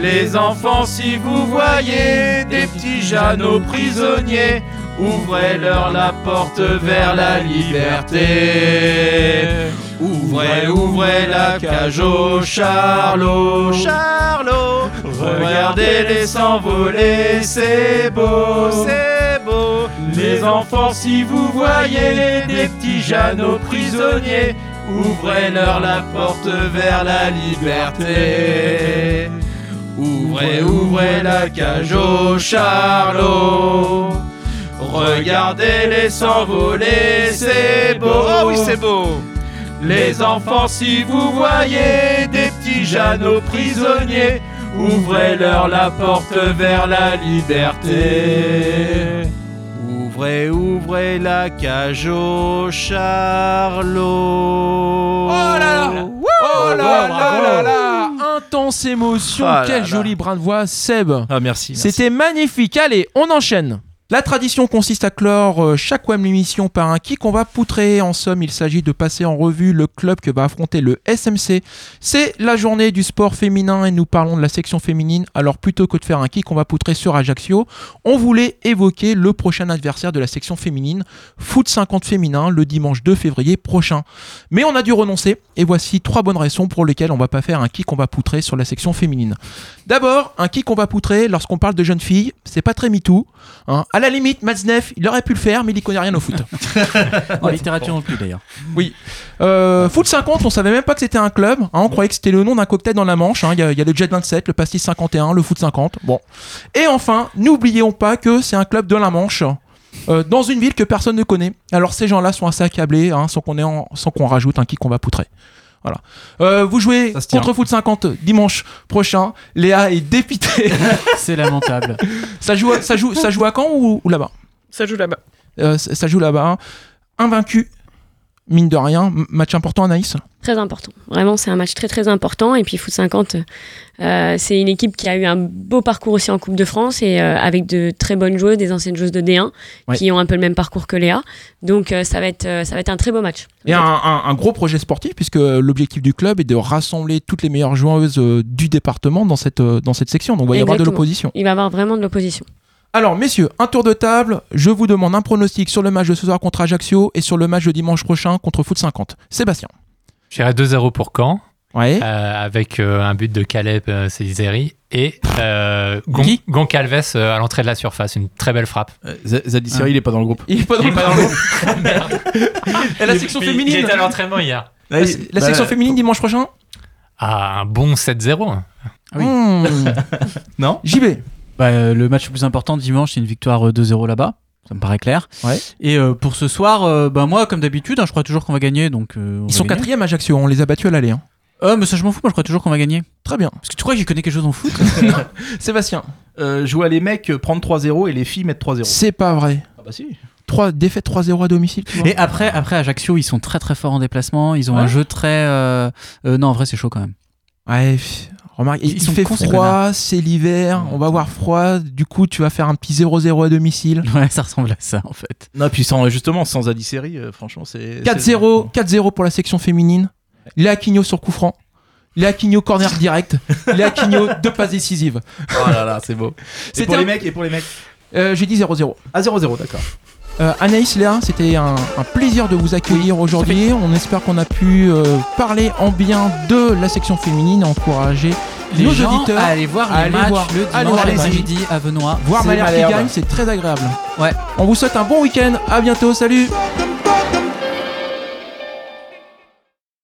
Les enfants, si vous voyez des petits Jeannots prisonniers, ouvrez-leur la porte vers la liberté. Ouvrez, ouvrez la cage au charlot. Charlot, regardez-les s'envoler, c'est beau, c'est beau. Les enfants, si vous voyez des petits Jeannots prisonniers, ouvrez-leur la porte vers la liberté. Ouvrez, ouvrez la cage au charlot. Regardez-les s'envoler, c'est beau. Oh oui, c'est beau. Les enfants, si vous voyez des petits Jeannots prisonniers, ouvrez-leur la porte vers la liberté. Ouvrez, ouvrez la cage au charlot. Oh là là Oh là là là là Intense émotion, Ah là quel là. joli brin de voix, Seb Ah merci. C'était magnifique. Allez, on enchaîne. La tradition consiste à clore euh, chaque web émission par un qui qu'on va poutrer. En somme, il s'agit de passer en revue le club que va affronter le SMC. C'est la journée du sport féminin et nous parlons de la section féminine. Alors plutôt que de faire un qui qu'on va poutrer sur Ajaccio, on voulait évoquer le prochain adversaire de la section féminine, Foot 50 féminin, le dimanche 2 février prochain. Mais on a dû renoncer et voici trois bonnes raisons pour lesquelles on va pas faire un qui qu'on va poutrer sur la section féminine. D'abord, un qui qu'on va poutrer lorsqu'on parle de jeunes filles, c'est pas très MeToo. Hein. À la limite, Matzneff, il aurait pu le faire, mais il y connaît rien au foot. En littérature non plus d'ailleurs. Oui. Euh, foot 50, on savait même pas que c'était un club. hein, on croyait que c'était le nom d'un cocktail dans la Manche. hein. Il y, a- il y a le Jet 27, le Pastis 51, le Foot 50. Bon. Et enfin, n'oublions pas que c'est un club de la Manche. euh, dans une ville que personne ne connaît. Alors ces gens-là sont assez accablés, hein, qu'on sans qu'on rajoute un qui qu'on va poutrer. Voilà. Euh, vous jouez contre Foot 50 dimanche prochain. Léa est dépitée. C'est lamentable. ça joue, à- ça joue, ça joue à Caen ou, ou là-bas? Ça joue là-bas. Euh, ça ça joue là-bas. hein. Invaincu, mine de rien. Match important, Anaïs. Très important. Vraiment, c'est un match très très important. Et puis Foot 50, euh, c'est une équipe qui a eu un beau parcours aussi en Coupe de France et euh, avec de très bonnes joueuses, des anciennes joueuses de D1 Ouais. qui ont un peu le même parcours que Léa. Donc euh, ça va être ça va être un très beau match. Et un, un- un gros projet sportif, puisque l'objectif du club est de rassembler toutes les meilleures joueuses du département dans cette, dans cette section. Donc il va y avoir de l'opposition. Il va y avoir vraiment de l'opposition. Alors, messieurs, un tour de table. Je vous demande un pronostic sur le match de ce soir contre Ajaccio et sur le match de dimanche prochain contre Foot 50. Sébastien. J'irai 2-0 pour Caen. Ouais. Euh, avec euh, un but de Caleb euh, Céliseri et euh, Gon- euh, à l'entrée de la surface. Une très belle frappe. Zadie Siri, il est pas dans le groupe. Il est pas dans, Il est pas dans le groupe. Et la section il- féminine Il était à l'entraînement hier. La, la section féminine dimanche prochain Ah, un bon 7-0. oui. Hmm. Non JB. Bah, euh, le match le plus important dimanche, c'est une victoire euh, 2-0 là-bas. Ça me paraît clair. Ouais. Et euh, pour ce soir, euh, bah, moi, comme d'habitude, hein, je crois toujours qu'on va gagner. Donc, euh, on Ils va sont gagner. quatrième Ajaccio, on les a battus à l'aller. hein. Ah, mais ça, je m'en fous. Moi, je crois toujours qu'on va gagner. Très bien. Parce que tu crois que j'y connais quelque chose en foot? Sébastien. Euh, jouer à les mecs, euh, prendre 3-0 et les filles mettre 3-0. C'est pas vrai. Ah bah si. 3, défaite 3-0 à domicile, tu vois. Et après, après Ajaccio, ils sont très très forts en déplacement. Ils ont un Ouais. jeu très. euh, euh, non, en vrai, c'est chaud quand même. Ouais, pff, remarque, il, Ils il sont fait cons, froid, c'est l'hiver, on va avoir froid, du coup tu vas faire un petit 0-0 à domicile. Ouais, ça ressemble à ça en fait. Non, puis sans, justement, sans Zadie Siri, euh, franchement, c'est. 4-0, 4-0 pour la section féminine. Léa Quigno sur coup franc. Léa Quigno corner direct. Léa Quigno deux passes décisives. Oh là là, c'est beau. Et pour un- les mecs, et pour les mecs. Euh, J'ai dit 0-0. Ah, 0-0, d'accord. Euh, Anaïs, Léa, c'était un, un plaisir de vous accueillir aujourd'hui. On espère qu'on a pu euh, parler en bien de la section féminine, encourager Les nos gens auditeurs à aller voir à les aller matchs voir- le dimanche après-midi à Venoix. Voir Malherbe qui gagne, c'est très agréable. Ouais. On vous souhaite un bon week-end. À bientôt. Salut.